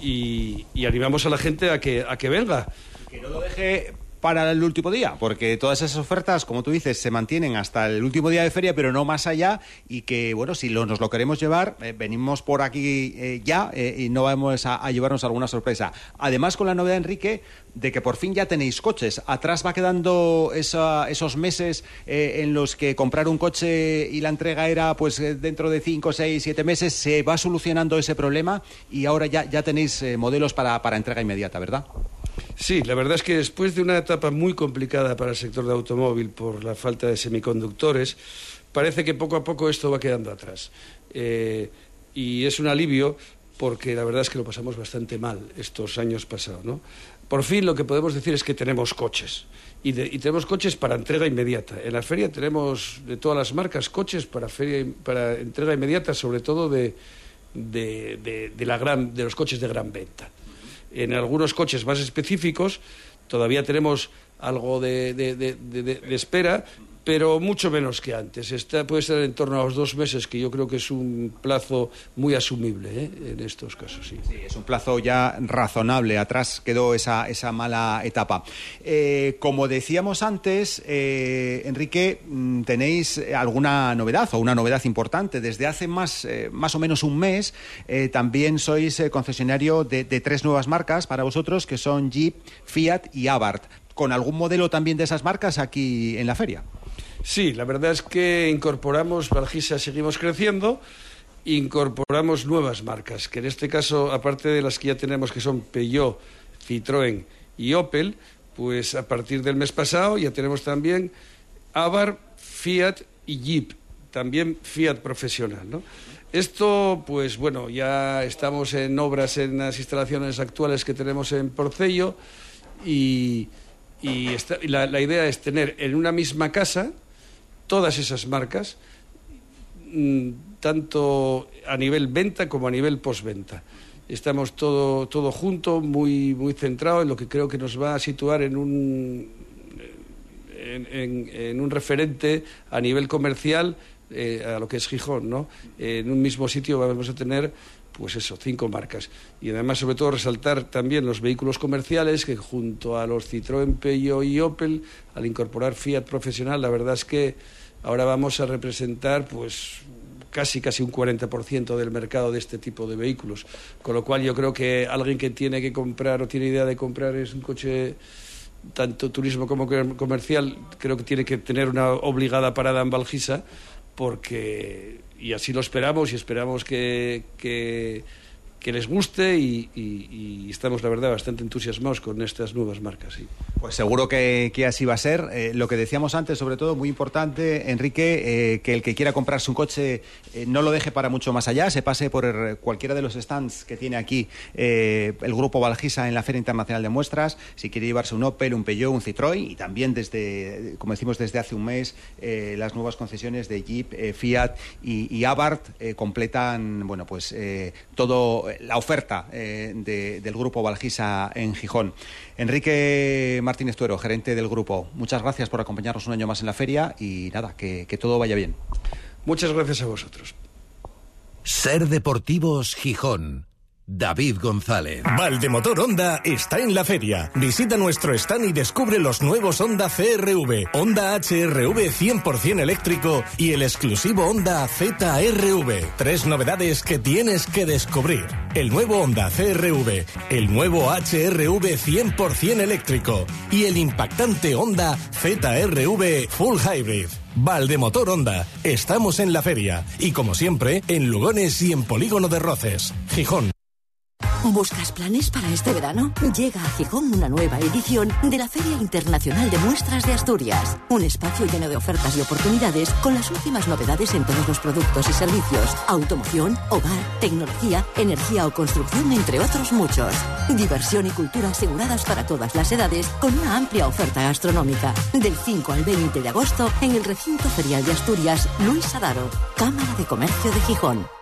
[SPEAKER 27] y, y animamos a la gente a que, a que venga.
[SPEAKER 17] Que no lo deje para el último día, porque todas esas ofertas, como tú dices, se mantienen hasta el último día de feria, pero no más allá, y que, bueno, si nos lo queremos llevar, eh, venimos por aquí eh, ya eh, y no vamos a, llevarnos alguna sorpresa. Además, con la novedad, Enrique, de que por fin ya tenéis coches. Atrás va quedando esa- esos meses en los que comprar un coche y la entrega era pues dentro de 5, 6, 7 meses, se va solucionando ese problema y ahora ya, ya tenéis modelos para, para entrega inmediata, ¿verdad?
[SPEAKER 27] Sí, la verdad es que después de una etapa muy complicada para el sector de automóvil por la falta de semiconductores, parece que poco a poco esto va quedando atrás. Eh, y es un alivio porque la verdad es que lo pasamos bastante mal estos años pasados, ¿no? por fin lo que podemos decir es que tenemos coches. Y, de- y tenemos coches para entrega inmediata. En la feria tenemos de todas las marcas coches para, feria, para entrega inmediata, sobre todo de, de, de- la gran, de los coches de gran venta. En algunos coches más específicos todavía tenemos algo de, de- espera, pero mucho menos que antes. Está, puede estar en torno a los dos meses, que yo creo que es un plazo muy asumible ¿eh? en estos casos. Sí.
[SPEAKER 17] Es un plazo ya razonable. Atrás quedó esa, esa mala etapa. Eh, como decíamos antes, eh, Enrique, mm, tenéis alguna novedad o una novedad importante. Desde hace más, eh, más o menos un mes eh, también sois concesionario de, de tres nuevas marcas para vosotros, que son Jeep, Fiat y Abarth. ¿Con algún modelo también de esas marcas aquí en la feria?
[SPEAKER 27] Sí, la verdad es que incorporamos, Valgisa seguimos creciendo, incorporamos nuevas marcas, que en este caso, aparte de las que ya tenemos, que son Peugeot, Citroën y Opel, pues a partir del mes pasado ya tenemos también Abarth, Fiat y Jeep, también Fiat profesional, ¿no? Esto, pues bueno, ya estamos en obras en las instalaciones actuales que tenemos en Porcello y, esta- la idea es tener en una misma casa todas esas marcas, mm, tanto a nivel venta como a nivel postventa. Estamos todo, todo junto, muy, muy centrado en lo que creo que nos va a situar en un, en, un referente a nivel comercial eh, a lo que es Gijón, ¿no? en un mismo sitio vamos a tener pues eso, cinco marcas. Y además, sobre todo, resaltar también los vehículos comerciales que junto a los Citroën, Peugeot y Opel, al incorporar Fiat profesional, la verdad es que ahora vamos a representar pues casi casi un 40% del mercado de este tipo de vehículos. Con lo cual yo creo que alguien que tiene que comprar o tiene idea de comprar es un coche tanto turismo como comer- comercial, creo que tiene que tener una obligada parada en Valgisa porque y así lo esperamos y esperamos que, que, que les guste y, estamos la verdad bastante entusiasmados con estas nuevas marcas. sí.
[SPEAKER 17] Pues seguro que, así va a ser. Eh, lo que decíamos antes, sobre todo, muy importante, Enrique, eh, que el que quiera comprarse un coche eh, no lo deje para mucho más allá, se pase por cualquiera de los stands que tiene aquí el Grupo Valgisa en la Feria Internacional de Muestras. Si quiere llevarse un Opel, un Peugeot, un Citroën y también desde, como decimos desde hace un mes, las nuevas concesiones de Jeep, Fiat y, y Abarth completan, bueno, pues todo la oferta eh, de- del Grupo Valgisa en Gijón. Enrique Martínez Tuero, gerente del grupo, muchas gracias por acompañarnos un año más en la feria y nada, que, que todo vaya bien.
[SPEAKER 27] Muchas gracias a vosotros.
[SPEAKER 1] Ser Deportivos Gijón. David González.
[SPEAKER 22] Valdemotor Honda está en la feria. Visita nuestro stand y descubre los nuevos Honda CRV, Honda HRV 100% eléctrico y el exclusivo Honda ZRV. Tres novedades que tienes que descubrir. El nuevo Honda CRV, el nuevo HRV 100% eléctrico y el impactante Honda ZRV Full Hybrid. Valdemotor Honda, estamos en la feria y como siempre en Lugones y en Polígono de Roces, Gijón.
[SPEAKER 28] ¿Buscas planes para este verano? Llega a Gijón una nueva edición de la Feria Internacional de Muestras de Asturias. Un espacio lleno de ofertas y oportunidades con las últimas novedades en todos los productos y servicios. Automoción, hogar, tecnología, energía o construcción, entre otros muchos. Diversión y cultura aseguradas para todas las edades con una amplia oferta gastronómica. Del 5 al 20 de agosto en el recinto ferial de Asturias, Luis Adaro, Cámara de Comercio de Gijón.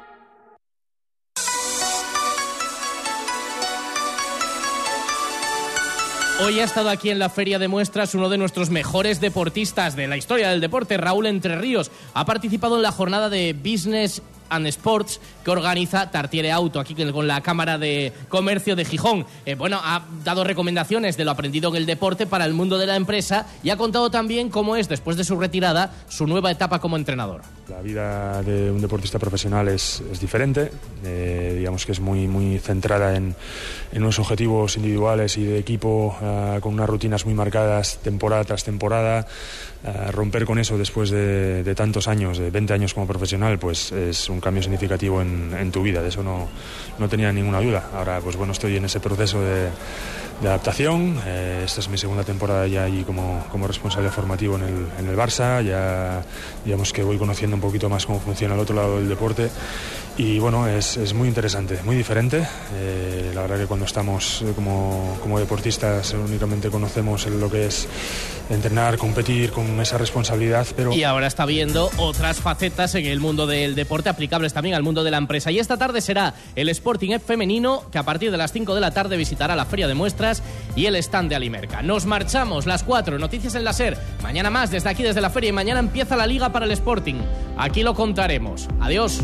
[SPEAKER 2] Hoy ha estado aquí en la Feria de Muestras uno de nuestros mejores deportistas de la historia del deporte, Raúl Entre Ríos. Ha participado en la jornada de Business and Sports que organiza Tartiere Auto, aquí con la Cámara de Comercio de Gijón. Eh, bueno, ha dado recomendaciones de lo aprendido en el deporte para el mundo de la empresa y ha contado también cómo es, después de su retirada, su nueva etapa como entrenador.
[SPEAKER 29] La vida de un deportista profesional es, es diferente, eh, digamos que es muy, muy centrada en, en unos objetivos individuales y de equipo, eh, con unas rutinas muy marcadas temporada tras temporada. Romper con eso después de, tantos años, de 20 años como profesional, pues es un cambio significativo en, tu vida, de eso no, no tenía ninguna duda. Ahora, pues bueno, estoy en ese proceso de de adaptación. Eh, esta es mi segunda temporada ya allí como, como responsable formativo en el, en el Barça. Ya digamos que voy conociendo un poquito más cómo funciona el otro lado del deporte. Y bueno, es, es muy interesante, muy diferente. Eh, la verdad que cuando estamos como, como deportistas únicamente conocemos lo que es entrenar, competir con esa responsabilidad, pero...
[SPEAKER 2] Y ahora está viendo otras facetas en el mundo del deporte aplicables también al mundo de la empresa. Y esta tarde será el Sporting F femenino que a partir de las 5 de la tarde visitará la feria de muestras y el stand de Alimerca. Nos marchamos, las 4, noticias en la SER. Mañana más desde aquí, desde la feria y mañana empieza la liga para el Sporting. Aquí lo contaremos. Adiós.